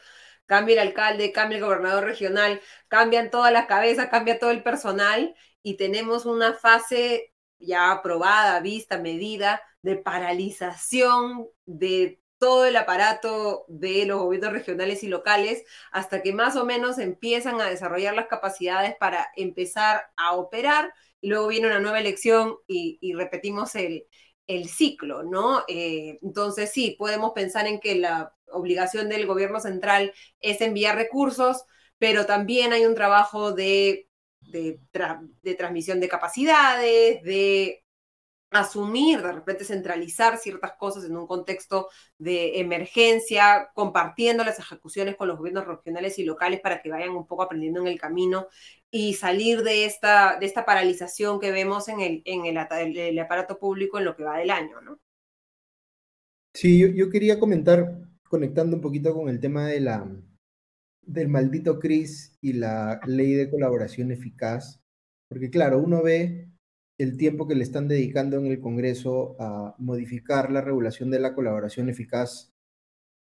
cambia el alcalde, cambia el gobernador regional, cambian todas las cabezas, cambia todo el personal y tenemos una fase ya aprobada, vista, medida de paralización de todo el aparato de los gobiernos regionales y locales hasta que más o menos empiezan a desarrollar las capacidades para empezar a operar y luego viene una nueva elección y, repetimos el, ciclo, ¿no? Eh, entonces sí, podemos pensar en que la obligación del gobierno central es enviar recursos, pero también hay un trabajo de, de transmisión de capacidades, de asumir, de repente centralizar ciertas cosas en un contexto de emergencia, compartiendo las ejecuciones con los gobiernos regionales y locales para que vayan un poco aprendiendo en el camino y salir de esta, de esta paralización que vemos en el, en el, aparato público en lo que va del año, ¿no? Sí, yo, yo, quería comentar, conectando un poquito con el tema de la, del maldito CRIS y la ley de colaboración eficaz, porque claro, uno ve el tiempo que le están dedicando en el Congreso a modificar la regulación de la colaboración eficaz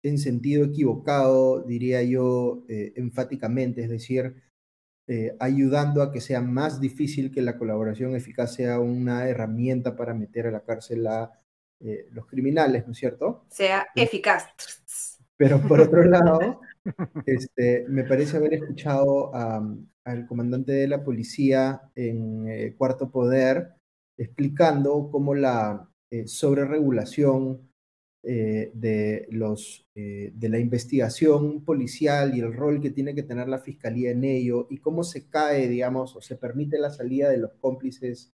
en sentido equivocado, diría yo eh, enfáticamente, es decir, eh, ayudando a que sea más difícil que la colaboración eficaz sea una herramienta para meter a la cárcel a eh, los criminales, ¿no es cierto? Sea eficaz. Pero por otro [laughs] lado, este, me parece haber escuchado al comandante de la policía en eh, Cuarto Poder explicando cómo la eh, sobreregulación eh, de, los, de la investigación policial y el rol que tiene que tener la fiscalía en ello y cómo se cae, digamos, o se permite la salida de los cómplices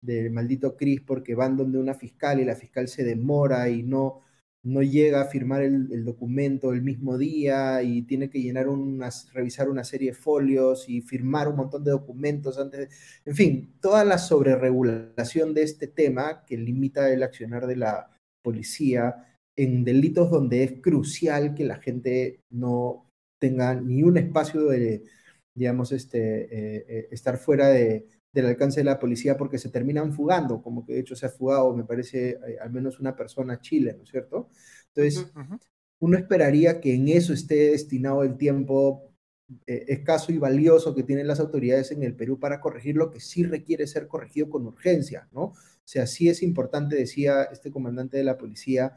del maldito Cris porque van donde una fiscal y la fiscal se demora y no no llega a firmar el, documento el mismo día y tiene que llenar unas, revisar una serie de folios y firmar un montón de documentos antes de, en fin, toda la sobreregulación de este tema que limita el accionar de la policía en delitos donde es crucial que la gente no tenga ni un espacio de, digamos, este, eh, eh, estar fuera de, del alcance de la policía porque se terminan fugando, como que de hecho se ha fugado, me parece, eh, al menos una persona a Chile, ¿no es cierto? Entonces, uno esperaría que en eso esté destinado el tiempo eh, escaso y valioso que tienen las autoridades en el Perú para corregir lo que sí requiere ser corregido con urgencia, ¿no? O sea, sí es importante, decía este comandante de la policía,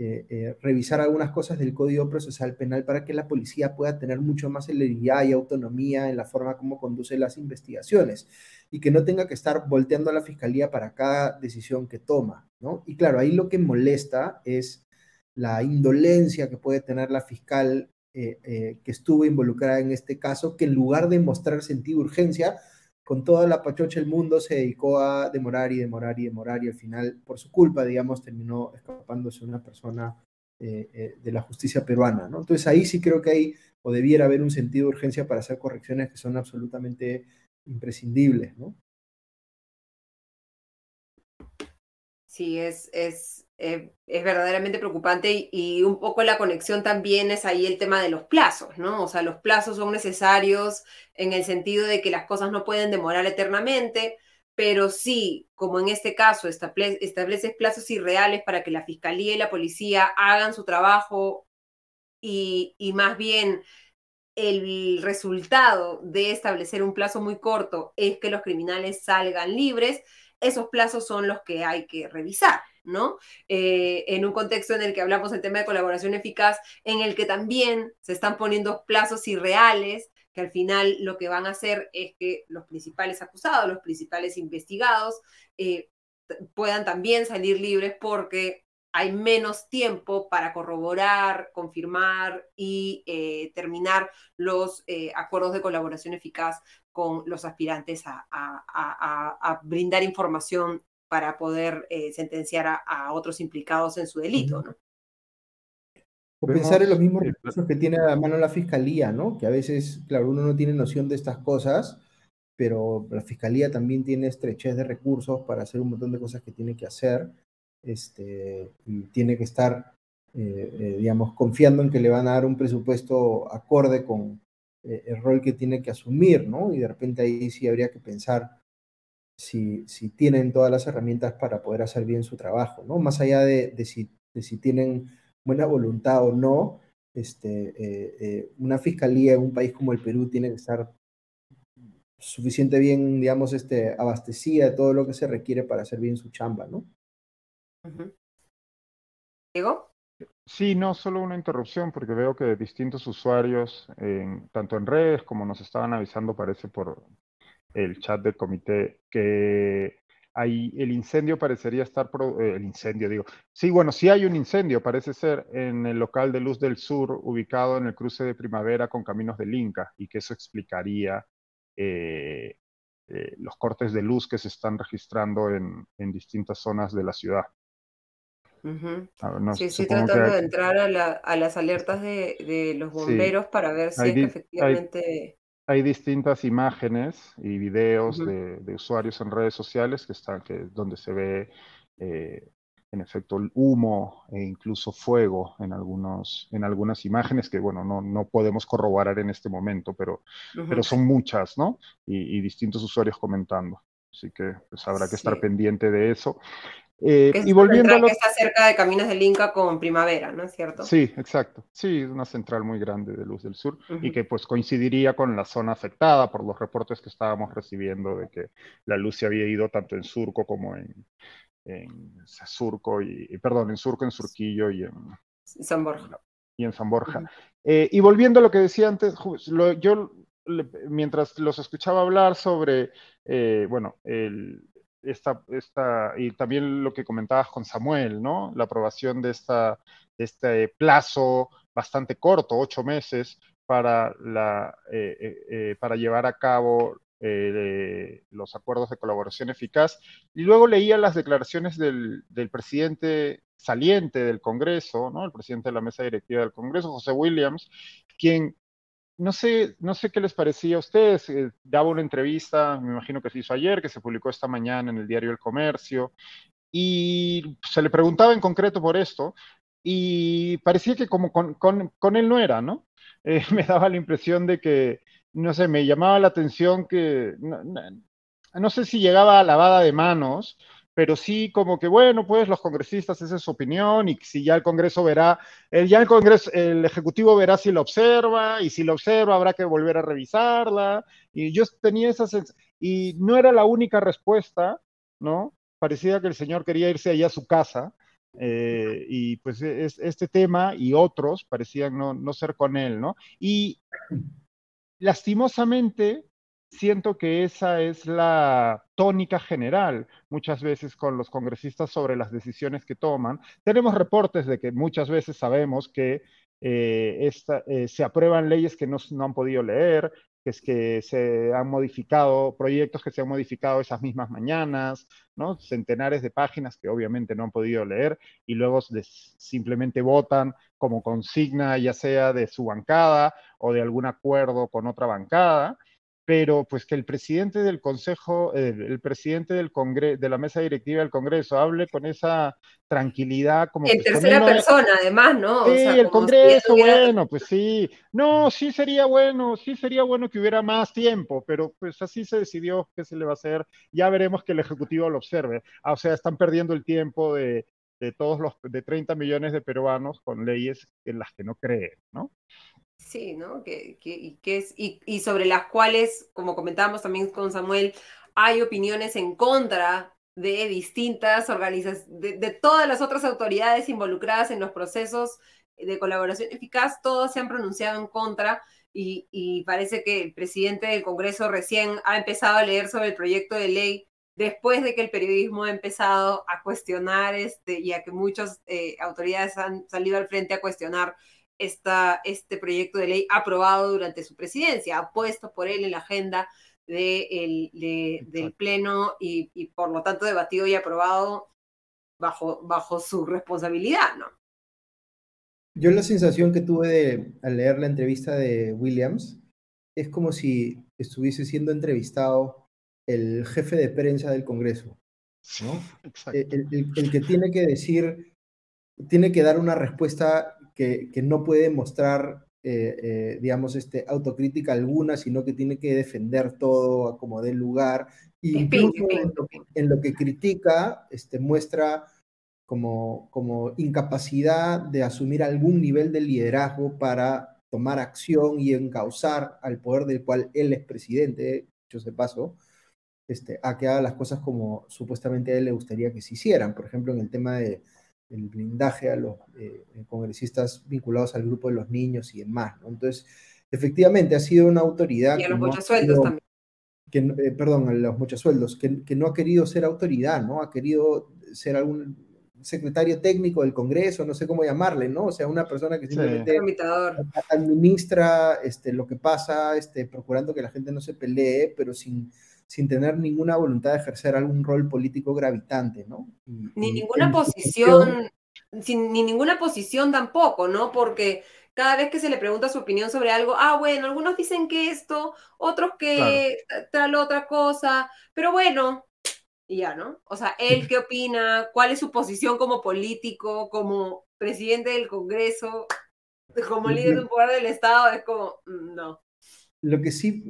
eh, eh, revisar algunas cosas del Código Procesal Penal para que la policía pueda tener mucho más celeridad y autonomía en la forma como conduce las investigaciones y que no tenga que estar volteando a la fiscalía para cada decisión que toma, ¿no? Y claro, ahí lo que molesta es la indolencia que puede tener la fiscal eh, que estuvo involucrada en este caso, que en lugar de mostrar sentido urgencia, con toda la pachocha del mundo se dedicó a demorar y demorar y demorar y al final, por su culpa, digamos, terminó escapándose una persona eh, eh, de la justicia peruana, ¿no? Entonces ahí sí creo que hay o debiera haber un sentido de urgencia para hacer correcciones que son absolutamente imprescindibles, ¿no? Sí, es, es, eh, es verdaderamente preocupante y, un poco la conexión también es ahí el tema de los plazos, ¿no? O sea, los plazos son necesarios en el sentido de que las cosas no pueden demorar eternamente, pero sí, como en este caso, estableces plazos irreales para que la fiscalía y la policía hagan su trabajo y, y más bien el resultado de establecer un plazo muy corto es que los criminales salgan libres, esos plazos son los que hay que revisar. ¿No? Eh, en un contexto en el que hablamos del tema de colaboración eficaz, en el que también se están poniendo plazos irreales, que al final lo que van a hacer es que los principales acusados, los principales investigados, eh, puedan también salir libres porque hay menos tiempo para corroborar, confirmar y eh, terminar los acuerdos de colaboración eficaz con los aspirantes a, brindar información para poder eh, sentenciar a, otros implicados en su delito, ¿no? O pensar en los mismos recursos que tiene a la mano la fiscalía, ¿no? Que a veces, claro, uno no tiene noción de estas cosas, pero la fiscalía también tiene estrechez de recursos para hacer un montón de cosas que tiene que hacer, este, y tiene que estar, eh, eh, digamos, confiando en que le van a dar un presupuesto acorde con, eh, el rol que tiene que asumir, ¿no? Y de repente ahí sí habría que pensar si, si tienen todas las herramientas para poder hacer bien su trabajo, ¿no? Más allá de, de, si, de si, tienen buena voluntad o no, este, eh, eh, una fiscalía en un país como el Perú tiene que estar suficiente bien, digamos, este, abastecida de todo lo que se requiere para hacer bien su chamba, ¿no? ¿Diego? Sí, no solo una interrupción, porque veo que distintos usuarios, tanto en redes como nos estaban avisando, parece por, el chat del comité, que hay, el incendio parecería estar, eh, el incendio digo, sí, bueno, sí hay un incendio, parece ser, en el local de Luz del Sur, ubicado en el cruce de Primavera con Caminos del Inca, y que eso explicaría eh, eh, los cortes de luz que se están registrando en, en distintas zonas de la ciudad. sí, estoy tratando de entrar a, las alertas de, los bomberos para ver si efectivamente hay distintas imágenes y videos de, usuarios en redes sociales que están, que, donde se ve eh, en efecto el humo e incluso fuego en, algunos, en algunas imágenes que, bueno, no, no podemos corroborar en este momento, pero, pero son muchas, ¿no? Y, distintos usuarios comentando. Así que pues, habrá que estar pendiente de eso. Eh, y volviendo a lo... que está cerca de Caminos del Inca con Primavera, ¿no es cierto? Sí, exacto. Sí, es una central muy grande de Luz del Sur y que pues coincidiría con la zona afectada por los reportes que estábamos recibiendo de que la luz se había ido tanto en Surco como en, en Surco y, perdón, en Surco, en Surquillo y en San Borja. Y en San Borja. Eh, y volviendo a lo que decía antes, yo mientras los escuchaba hablar sobre, eh, bueno, el, esta, esta, y también lo que comentabas con Samuel, ¿no? La aprobación de, esta, este plazo bastante corto, ocho meses, para, la, eh, eh, eh, para llevar a cabo los acuerdos de colaboración eficaz. Y luego leía las declaraciones del, del, presidente saliente del Congreso, ¿no? el presidente de la mesa directiva del Congreso, José Williams, quien no sé, no sé qué les parecía a ustedes. Eh, daba una entrevista, me imagino que se hizo ayer, que se publicó esta mañana en el diario El Comercio, y se le preguntaba en concreto por esto, y parecía que como con, él no era, ¿no? [laughs] Eh, me daba la impresión de que, no sé, me llamaba la atención que, no sé si llegaba a lavada de manos, pero sí como que, bueno, pues los congresistas, esa es su opinión, y si ya el Congreso verá, el, ya el Congreso, el Ejecutivo verá si lo observa, y si lo observa habrá que volver a revisarla, y yo tenía esa y no era la única respuesta, ¿no? Parecía que el señor quería irse allá a su casa, eh, y pues es, este tema y otros parecían no, no ser con él, ¿no? Y lastimosamente, siento que esa es la tónica general muchas veces con los congresistas sobre las decisiones que toman. Tenemos reportes de que muchas veces sabemos que eh, eh, se aprueban leyes que no, han podido leer, que es que se han modificado, proyectos que se han modificado esas mismas mañanas, ¿no? Centenares de páginas que obviamente no han podido leer y luego simplemente votan como consigna, ya sea de su bancada o de algún acuerdo con otra bancada pero pues que el presidente del Consejo, eh, el presidente del Congreso, de la mesa directiva del Congreso hable con esa tranquilidad como... En pues, tercera persona, además, ¿no? Sí, el Congreso, bueno, pues sí. No, sí sería bueno, sí sería bueno que hubiera más tiempo, pero pues así se decidió que se le va a hacer. Ya veremos que el Ejecutivo lo observe. Ah, o sea, están perdiendo el tiempo de, de todos los, de 30 millones de peruanos con leyes en las que no creen, ¿no? Sí, ¿no? Que, y, que es, y, sobre las cuales, como comentábamos también con Samuel, hay opiniones en contra de distintas organizaciones, de, todas las otras autoridades involucradas en los procesos de colaboración eficaz, todos se han pronunciado en contra y, y, parece que el presidente del Congreso recién ha empezado a leer sobre el proyecto de ley después de que el periodismo ha empezado a cuestionar este, y a que muchas eh, autoridades han salido al frente a cuestionar esta, este proyecto de ley aprobado durante su presidencia, ha puesto por él en la agenda de del Pleno y, por lo tanto debatido y aprobado bajo, bajo su responsabilidad, ¿no? Yo la sensación que tuve de, al leer la entrevista de Williams es como si estuviese siendo entrevistado el jefe de prensa del Congreso, ¿no? el, que tiene que decir, tiene que dar una respuesta que, no puede mostrar, eh, eh, digamos, este, autocrítica alguna, sino que tiene que defender todo como del lugar. Y incluso en lo, que, critica, este, muestra como, como incapacidad de asumir algún nivel de liderazgo para tomar acción y encauzar al poder del cual él es presidente, dicho de paso, este, a que haga las cosas como supuestamente a él le gustaría que se hicieran. Por ejemplo, en el tema de, el blindaje a los eh, congresistas vinculados al grupo de los niños y demás. ¿no? Entonces, efectivamente, ha sido una autoridad... Y a los muchos sueldos también. que, eh, perdón, a los muchos sueldos, que, que, no ha querido ser autoridad, ¿no? Ha querido ser algún secretario técnico del Congreso, no sé cómo llamarle, ¿no? O sea, una persona que simplemente administra este, lo que pasa, este, procurando que la gente no se pelee, pero sin, sin tener ninguna voluntad de ejercer algún rol político gravitante, ¿no? ni ninguna posición, sin, ni ninguna posición tampoco, ¿no? Porque cada vez que se le pregunta su opinión sobre algo, ah, bueno, algunos dicen que esto, otros que tal otra cosa, pero bueno, y ya, ¿no? O sea, él qué opina, cuál es su posición como político, como presidente del Congreso, como líder de un poder del Estado, es como, mm, no. Lo que sí,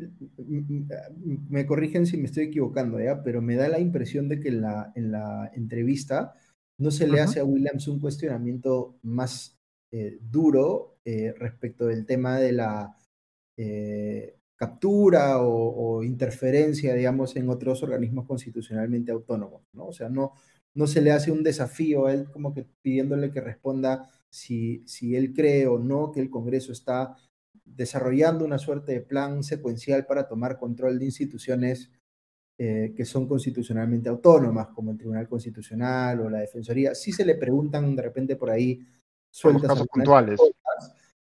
me corrigen si me estoy equivocando, ¿ya? Pero me da la impresión de que en la, en la entrevista no se le hace a Williams un cuestionamiento más eh, duro eh, respecto del tema de la eh, captura o, interferencia, digamos, en otros organismos constitucionalmente autónomos, ¿no? O sea, no, no se le hace un desafío a él como que pidiéndole que responda si, si él cree o no que el Congreso está desarrollando una suerte de plan secuencial para tomar control de instituciones que son constitucionalmente autónomas, como el Tribunal Constitucional o la Defensoría. Sí se le preguntan de repente por ahí sueltas puntuales.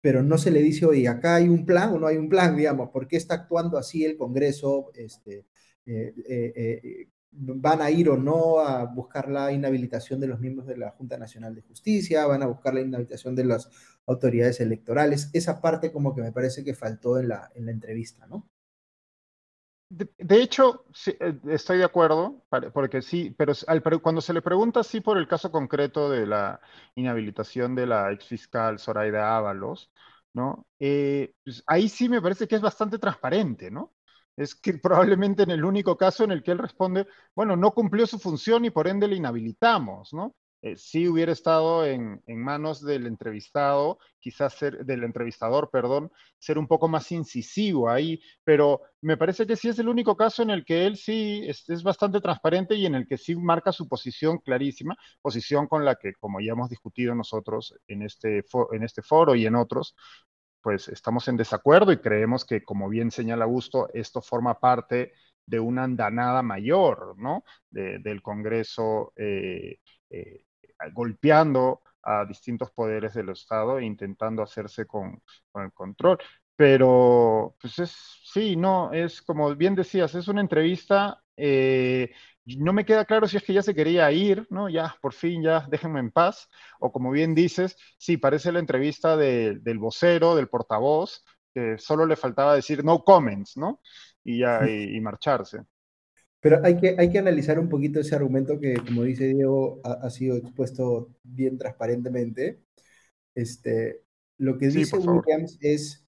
pero no se le dice, oye, acá hay un plan o no hay un plan, digamos, ¿por qué está actuando así el Congreso? Este, eh, eh, eh, ¿Van a ir o no a buscar la inhabilitación de los miembros de la Junta Nacional de Justicia? ¿Van a buscar la inhabilitación de las autoridades electorales? Esa parte como que me parece que faltó en la, en la entrevista, ¿no? De, hecho, eh, estoy de acuerdo, porque sí, pero cuando se le pregunta sí por el caso concreto de la inhabilitación de la ex fiscal Zoraida Ábalos, ¿no? Eh, pues ahí sí me parece que es bastante transparente, ¿no? Es que [laughs] probablemente en el único caso en el que él responde, bueno, no cumplió su función y por ende le inhabilitamos, ¿no? Eh, si hubiera estado en, manos del entrevistado, quizás ser, del entrevistador, perdón, ser un poco más incisivo ahí, pero me parece que sí es el único caso en el que él sí es, bastante transparente y en el que sí marca su posición clarísima, posición con la que, como ya hemos discutido nosotros en este, en este foro y en otros, pues estamos en desacuerdo y creemos que, como bien señala Augusto, esto forma parte de una andanada mayor, ¿no? del Congreso eh, eh, golpeando a distintos poderes del Estado e intentando hacerse con, el control. Pero, pues es, sí, no, es como bien decías, es una entrevista, eh, no me queda claro si es que ya se quería ir, ¿no? Ya, por fin, ya, déjenme en paz. O como bien dices, sí, parece la entrevista del vocero, del portavoz, que solo le faltaba decir no comments, ¿no? Y ya, y marcharse. Pero hay que, hay que analizar un poquito ese argumento que, como dice Diego, ha, sido expuesto bien transparentemente. Este, lo que dice Williams es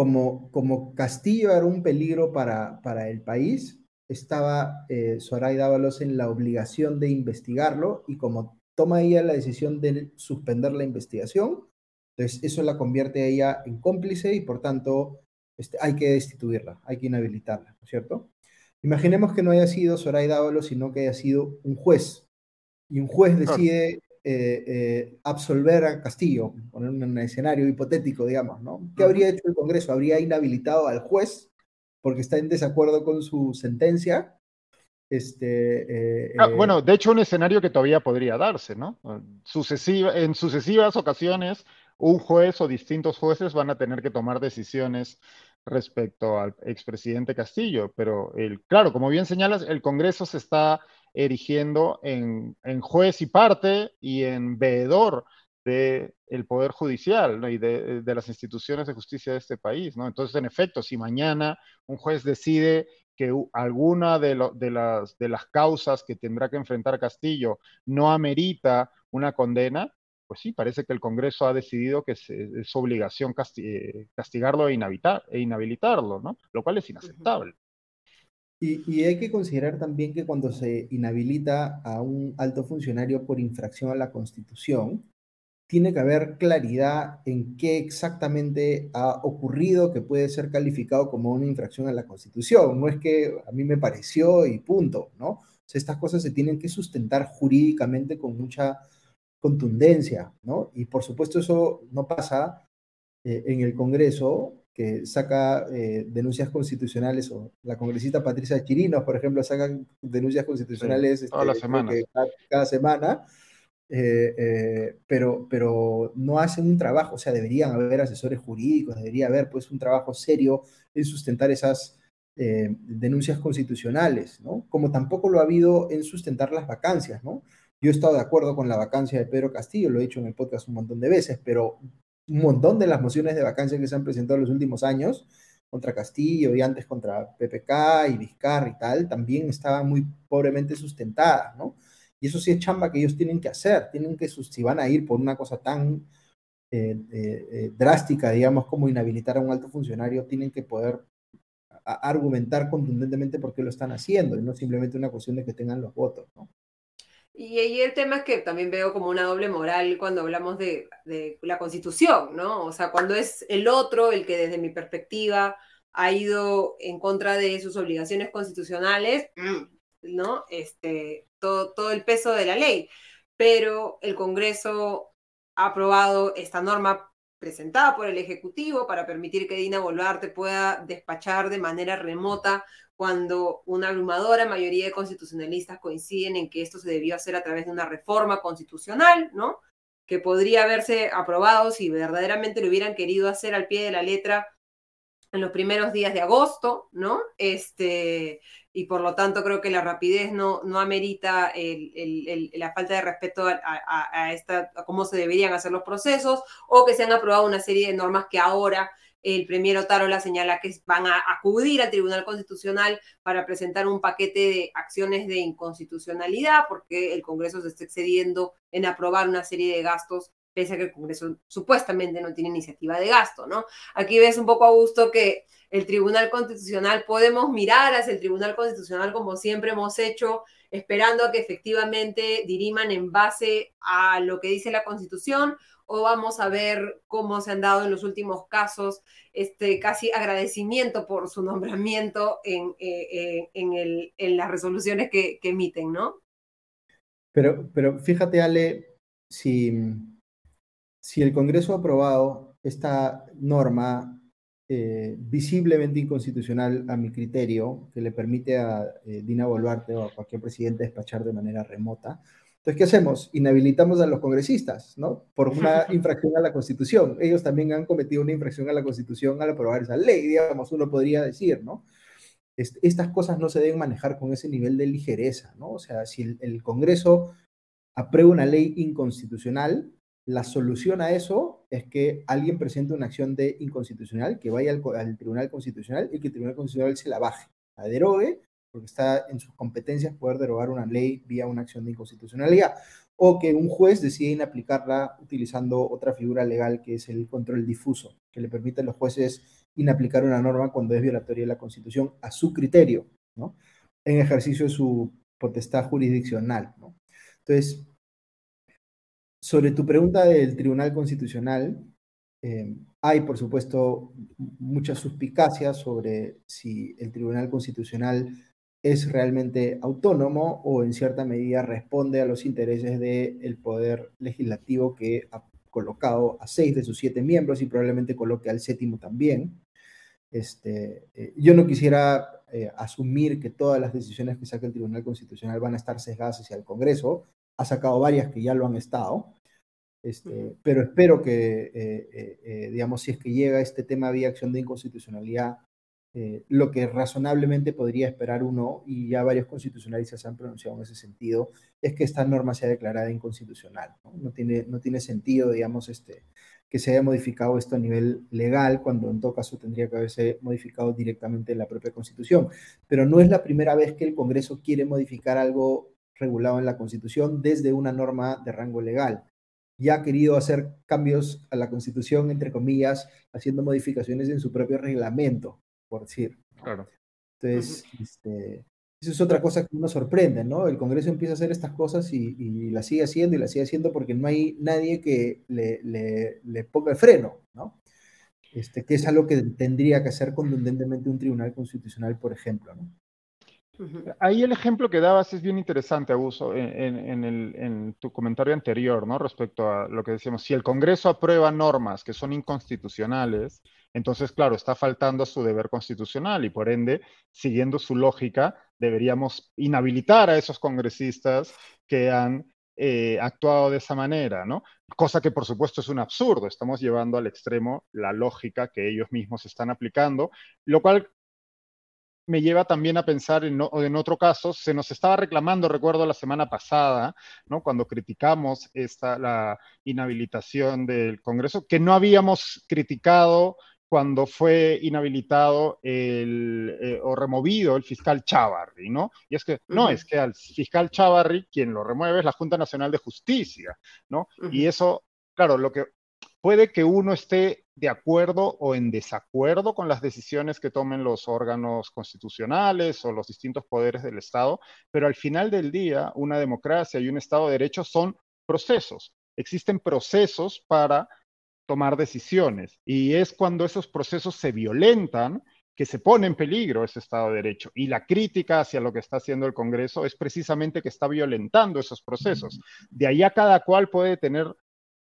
como, como Castillo era un peligro para, para el país, estaba eh, Zoraida Dávalos en la obligación de investigarlo y como toma ella la decisión de suspender la investigación, entonces eso la convierte a ella en cómplice y por tanto este, hay que destituirla, hay que inhabilitarla, ¿no es cierto? Imaginemos que no haya sido Zoraida Ábalos, sino que haya sido un juez. Y un juez decide eh, eh, absolver a Castillo, poner un escenario hipotético, digamos, ¿no? ¿Qué habría hecho el Congreso? ¿Habría inhabilitado al juez porque está en desacuerdo con su sentencia? Este, eh, ah, bueno, de hecho, un escenario que todavía podría darse, ¿no? Sucesiva, en sucesivas ocasiones, un juez o distintos jueces van a tener que tomar decisiones respecto al expresidente Castillo, pero el, claro, como bien señalas, el Congreso se está erigiendo en, juez y parte y en veedor del Poder Judicial y de, las instituciones de justicia de este país. ¿no? Entonces, en efecto, si mañana un juez decide que alguna de, de, las, de las causas que tendrá que enfrentar Castillo no amerita una condena, pues sí, parece que el Congreso ha decidido que es, su obligación eh, castigarlo e, e, inhabilitarlo, ¿no? Lo cual es inaceptable. Y, hay que considerar también que cuando se inhabilita a un alto funcionario por infracción a la Constitución, tiene que haber claridad en qué exactamente ha ocurrido que puede ser calificado como una infracción a la Constitución. No es que a mí me pareció y punto, ¿no? Estas cosas se tienen que sustentar jurídicamente con mucha contundencia, ¿no? Y por supuesto eso no pasa eh, en el Congreso, que saca eh, denuncias constitucionales, o la congresista Patricia Chirinos, por ejemplo, saca denuncias constitucionales este, semana. cada, semana, eh, eh, pero, pero no hacen un trabajo, o sea, deberían haber asesores jurídicos, debería haber pues un trabajo serio en sustentar esas denuncias constitucionales, ¿no? Como tampoco lo ha habido en sustentar las vacancias, ¿no? Yo he estado de acuerdo con la vacancia de Pedro Castillo, lo he dicho en el podcast un montón de veces, pero un montón de las mociones de vacancia que se han presentado en los últimos años, contra Castillo y antes contra PPK y Vizcarra y tal, también estaban muy pobremente sustentadas, ¿no? Y eso sí es chamba que ellos tienen que hacer, tienen que, si van a ir por una cosa tan eh, eh, eh, drástica, digamos, como inhabilitar a un alto funcionario, tienen que poder argumentar contundentemente por qué lo están haciendo, y no simplemente una cuestión de que tengan los votos, ¿no? Y ahí el tema es que también veo como una doble moral cuando hablamos de, la constitución, ¿no? O sea, cuando es el otro el que desde mi perspectiva ha ido en contra de sus obligaciones constitucionales, mm, ¿no? Este, todo, todo el peso de la ley. Pero el Congreso ha aprobado esta norma presentada por el Ejecutivo para permitir que Dina Boluarte pueda despachar de manera remota cuando una abrumadora mayoría de constitucionalistas coinciden en que esto se debió hacer a través de una reforma constitucional, ¿no? Que podría haberse aprobado si verdaderamente lo hubieran querido hacer al pie de la letra en los primeros días de agosto, ¿no? Este, y por lo tanto creo que la rapidez no, no amerita la falta de respeto a, esta, a cómo se deberían hacer los procesos, o que se han aprobado una serie de normas que ahora el premier Otarola señala que van a acudir al Tribunal Constitucional para presentar un paquete de acciones de inconstitucionalidad, porque el Congreso se está excediendo en aprobar una serie de gastos, pese a que el Congreso supuestamente no tiene iniciativa de gasto, ¿no? Aquí ves un poco a gusto que el Tribunal Constitucional, podemos mirar hacia el Tribunal Constitucional como siempre hemos hecho, esperando a que efectivamente diriman en base a lo que dice la Constitución o vamos a ver cómo se han dado en los últimos casos este casi agradecimiento por su nombramiento en, eh, eh, en, las resoluciones que, emiten, ¿no? Pero, pero fíjate, Ale, si, si el Congreso ha aprobado esta norma eh, visiblemente inconstitucional a mi criterio, que le permite a Dina Boluarte o a cualquier presidente despachar de manera remota, entonces, ¿qué hacemos? Inhabilitamos a los congresistas, ¿no? Por una [laughs] infracción a la Constitución. Ellos también han cometido una infracción a la Constitución al aprobar esa ley, digamos, uno podría decir, ¿no? estas cosas no se deben manejar con ese nivel de ligereza, ¿no? O sea, si el, Congreso aprueba una ley inconstitucional, la solución a eso es que alguien presente una acción de inconstitucional, que vaya al, al, Tribunal Constitucional y que el Tribunal Constitucional se la baje, la derogue porque está en sus competencias poder derogar una ley vía una acción de inconstitucionalidad, o que un juez decida inaplicarla utilizando otra figura legal que es el control difuso, que le permite a los jueces inaplicar una norma cuando es violatoria de la Constitución a su criterio, ¿no? en ejercicio de su potestad jurisdiccional. ¿no? Entonces, sobre tu pregunta del Tribunal Constitucional, eh, hay, por supuesto, muchas suspicacias sobre si el Tribunal Constitucional es realmente autónomo o en cierta medida responde a los intereses del poder legislativo que ha colocado a seis de sus siete miembros y probablemente coloque al séptimo también. Este, eh, yo no quisiera eh, asumir que todas las decisiones que saque el Tribunal Constitucional van a estar sesgadas hacia el Congreso. Ha sacado varias que ya lo han estado. Este, pero espero que, eh, digamos, si es que llega este tema vía acción de inconstitucionalidad, eh, lo que razonablemente podría esperar uno, y ya varios constitucionalistas se han pronunciado en ese sentido, es que esta norma sea declarada inconstitucional. No, tiene, no tiene sentido, digamos, este, que se haya modificado esto a nivel legal, cuando en todo caso tendría que haberse modificado directamente en la propia Constitución. Pero no es la primera vez que el Congreso quiere modificar algo regulado en la Constitución desde una norma de rango legal. Ya ha querido hacer cambios a la Constitución, entre comillas, haciendo modificaciones en su propio reglamento por decir. Claro. Entonces, este, eso es otra cosa que nos sorprende, ¿no? El Congreso empieza a hacer estas cosas y, y las sigue haciendo y las sigue haciendo porque no hay nadie que le, le, le, ponga el freno, ¿no? Este, que es algo que tendría que hacer contundentemente un tribunal constitucional, por ejemplo, ¿no? Ahí el ejemplo que dabas es bien interesante, Abuso, en, tu comentario anterior, ¿no? Respecto a lo que decíamos, si el Congreso aprueba normas que son inconstitucionales, entonces, claro, está faltando a su deber constitucional y por ende, siguiendo su lógica, deberíamos inhabilitar a esos congresistas que han eh, actuado de esa manera, ¿no? Cosa que por supuesto es un absurdo, estamos llevando al extremo la lógica que ellos mismos están aplicando, lo cual me lleva también a pensar en, en, otro caso, se nos estaba reclamando, recuerdo la semana pasada, ¿no? cuando criticamos esta, la inhabilitación del Congreso, que no habíamos criticado cuando fue inhabilitado el, eh, o removido el fiscal Chavarri, ¿no? Y es que, no, es que al fiscal Chavarri quien lo remueve es la Junta Nacional de Justicia, ¿no? Y eso, claro, lo que puede que uno esté de acuerdo o en desacuerdo con las decisiones que tomen los órganos constitucionales o los distintos poderes del Estado, pero al final del día, una democracia y un Estado de Derecho son procesos. Existen procesos para tomar decisiones y es cuando esos procesos se violentan que se pone en peligro ese Estado de Derecho. Y la crítica hacia lo que está haciendo el Congreso es precisamente que está violentando esos procesos. De ahí a cada cual puede tener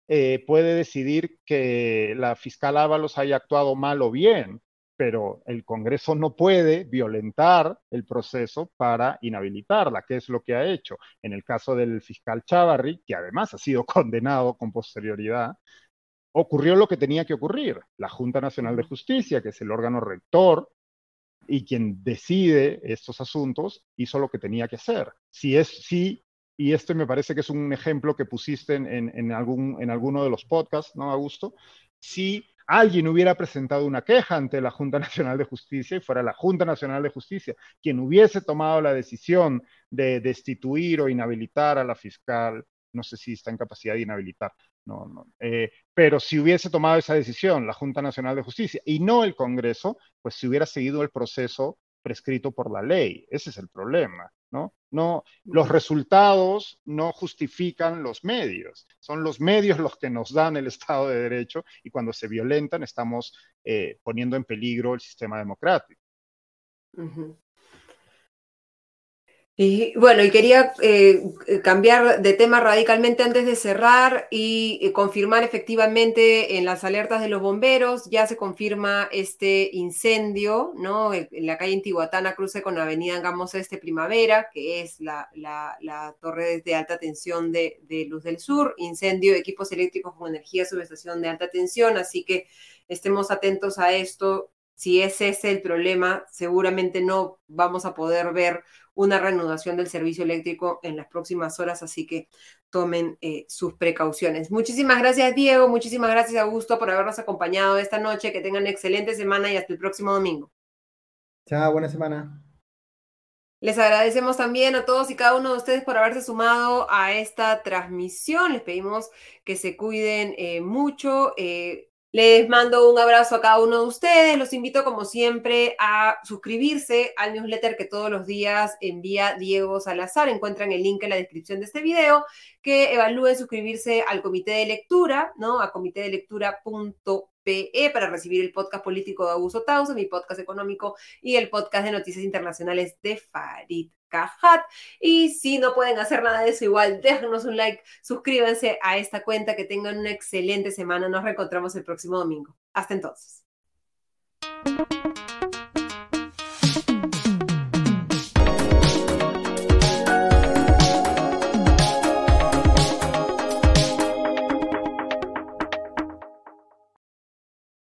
eh, puede decidir que la fiscal Ábalos haya actuado mal o bien, pero el Congreso no puede violentar el proceso para inhabilitarla, que es lo que ha hecho. En el caso del fiscal Chavarri, que además ha sido [laughs] condenado con posterioridad, ocurrió lo que tenía que ocurrir. La Junta Nacional de Justicia, que es el órgano rector y quien decide estos asuntos, hizo lo que tenía que hacer. Si, es, si y este me parece que es un ejemplo que pusiste en, algún, en alguno de los podcasts, ¿no, Augusto? Si alguien hubiera presentado una queja ante la Junta [laughs] Nacional de Justicia y fuera la Junta Nacional de Justicia quien hubiese tomado la decisión de destituir o inhabilitar a la fiscal, no sé si está en capacidad de inhabilitar, no, no, eh, pero si hubiese tomado esa decisión la Junta Nacional de Justicia y no el Congreso, pues si hubiera seguido el proceso prescrito por la ley. Ese es el problema. ¿no? No, los resultados no justifican los medios, son los medios los que nos dan el Estado de Derecho y cuando se violentan estamos eh, poniendo en peligro el sistema democrático. Y bueno, y quería eh, cambiar de tema radicalmente antes de cerrar y eh, confirmar efectivamente en las alertas de los bomberos, ya se confirma este incendio, ¿no? En la calle Intihuatana cruce con la avenida Angamos Este Primavera, que es la, la, torre de alta tensión de, de, Luz del Sur, incendio de equipos eléctricos con energía subestación de alta tensión, así que estemos atentos a esto. Si ese es el problema, seguramente no vamos a poder ver una reanudación del servicio eléctrico en las próximas horas, así que tomen eh, sus precauciones. Muchísimas gracias, Diego. Muchísimas gracias, Augusto, por habernos acompañado esta noche. Que tengan excelente semana y hasta el próximo domingo. Chao, buena semana. Les agradecemos también a todos y cada uno de ustedes por haberse sumado a esta transmisión. Les pedimos que se cuiden eh, mucho. Eh, les mando un abrazo a cada uno de ustedes. Los invito, como siempre, a suscribirse al newsletter que todos los días envía Diego Salazar. Encuentran el link en la descripción de este video. Que evalúen suscribirse al comité de lectura, ¿no? A comitedelectura.pe para recibir el podcast político de Augusto Tausa, mi podcast económico y el podcast de noticias internacionales de Farid Y si no pueden hacer nada de eso, igual déjanos un like, suscríbanse a esta cuenta, que tengan una excelente semana. Nos reencontramos el próximo domingo. Hasta entonces.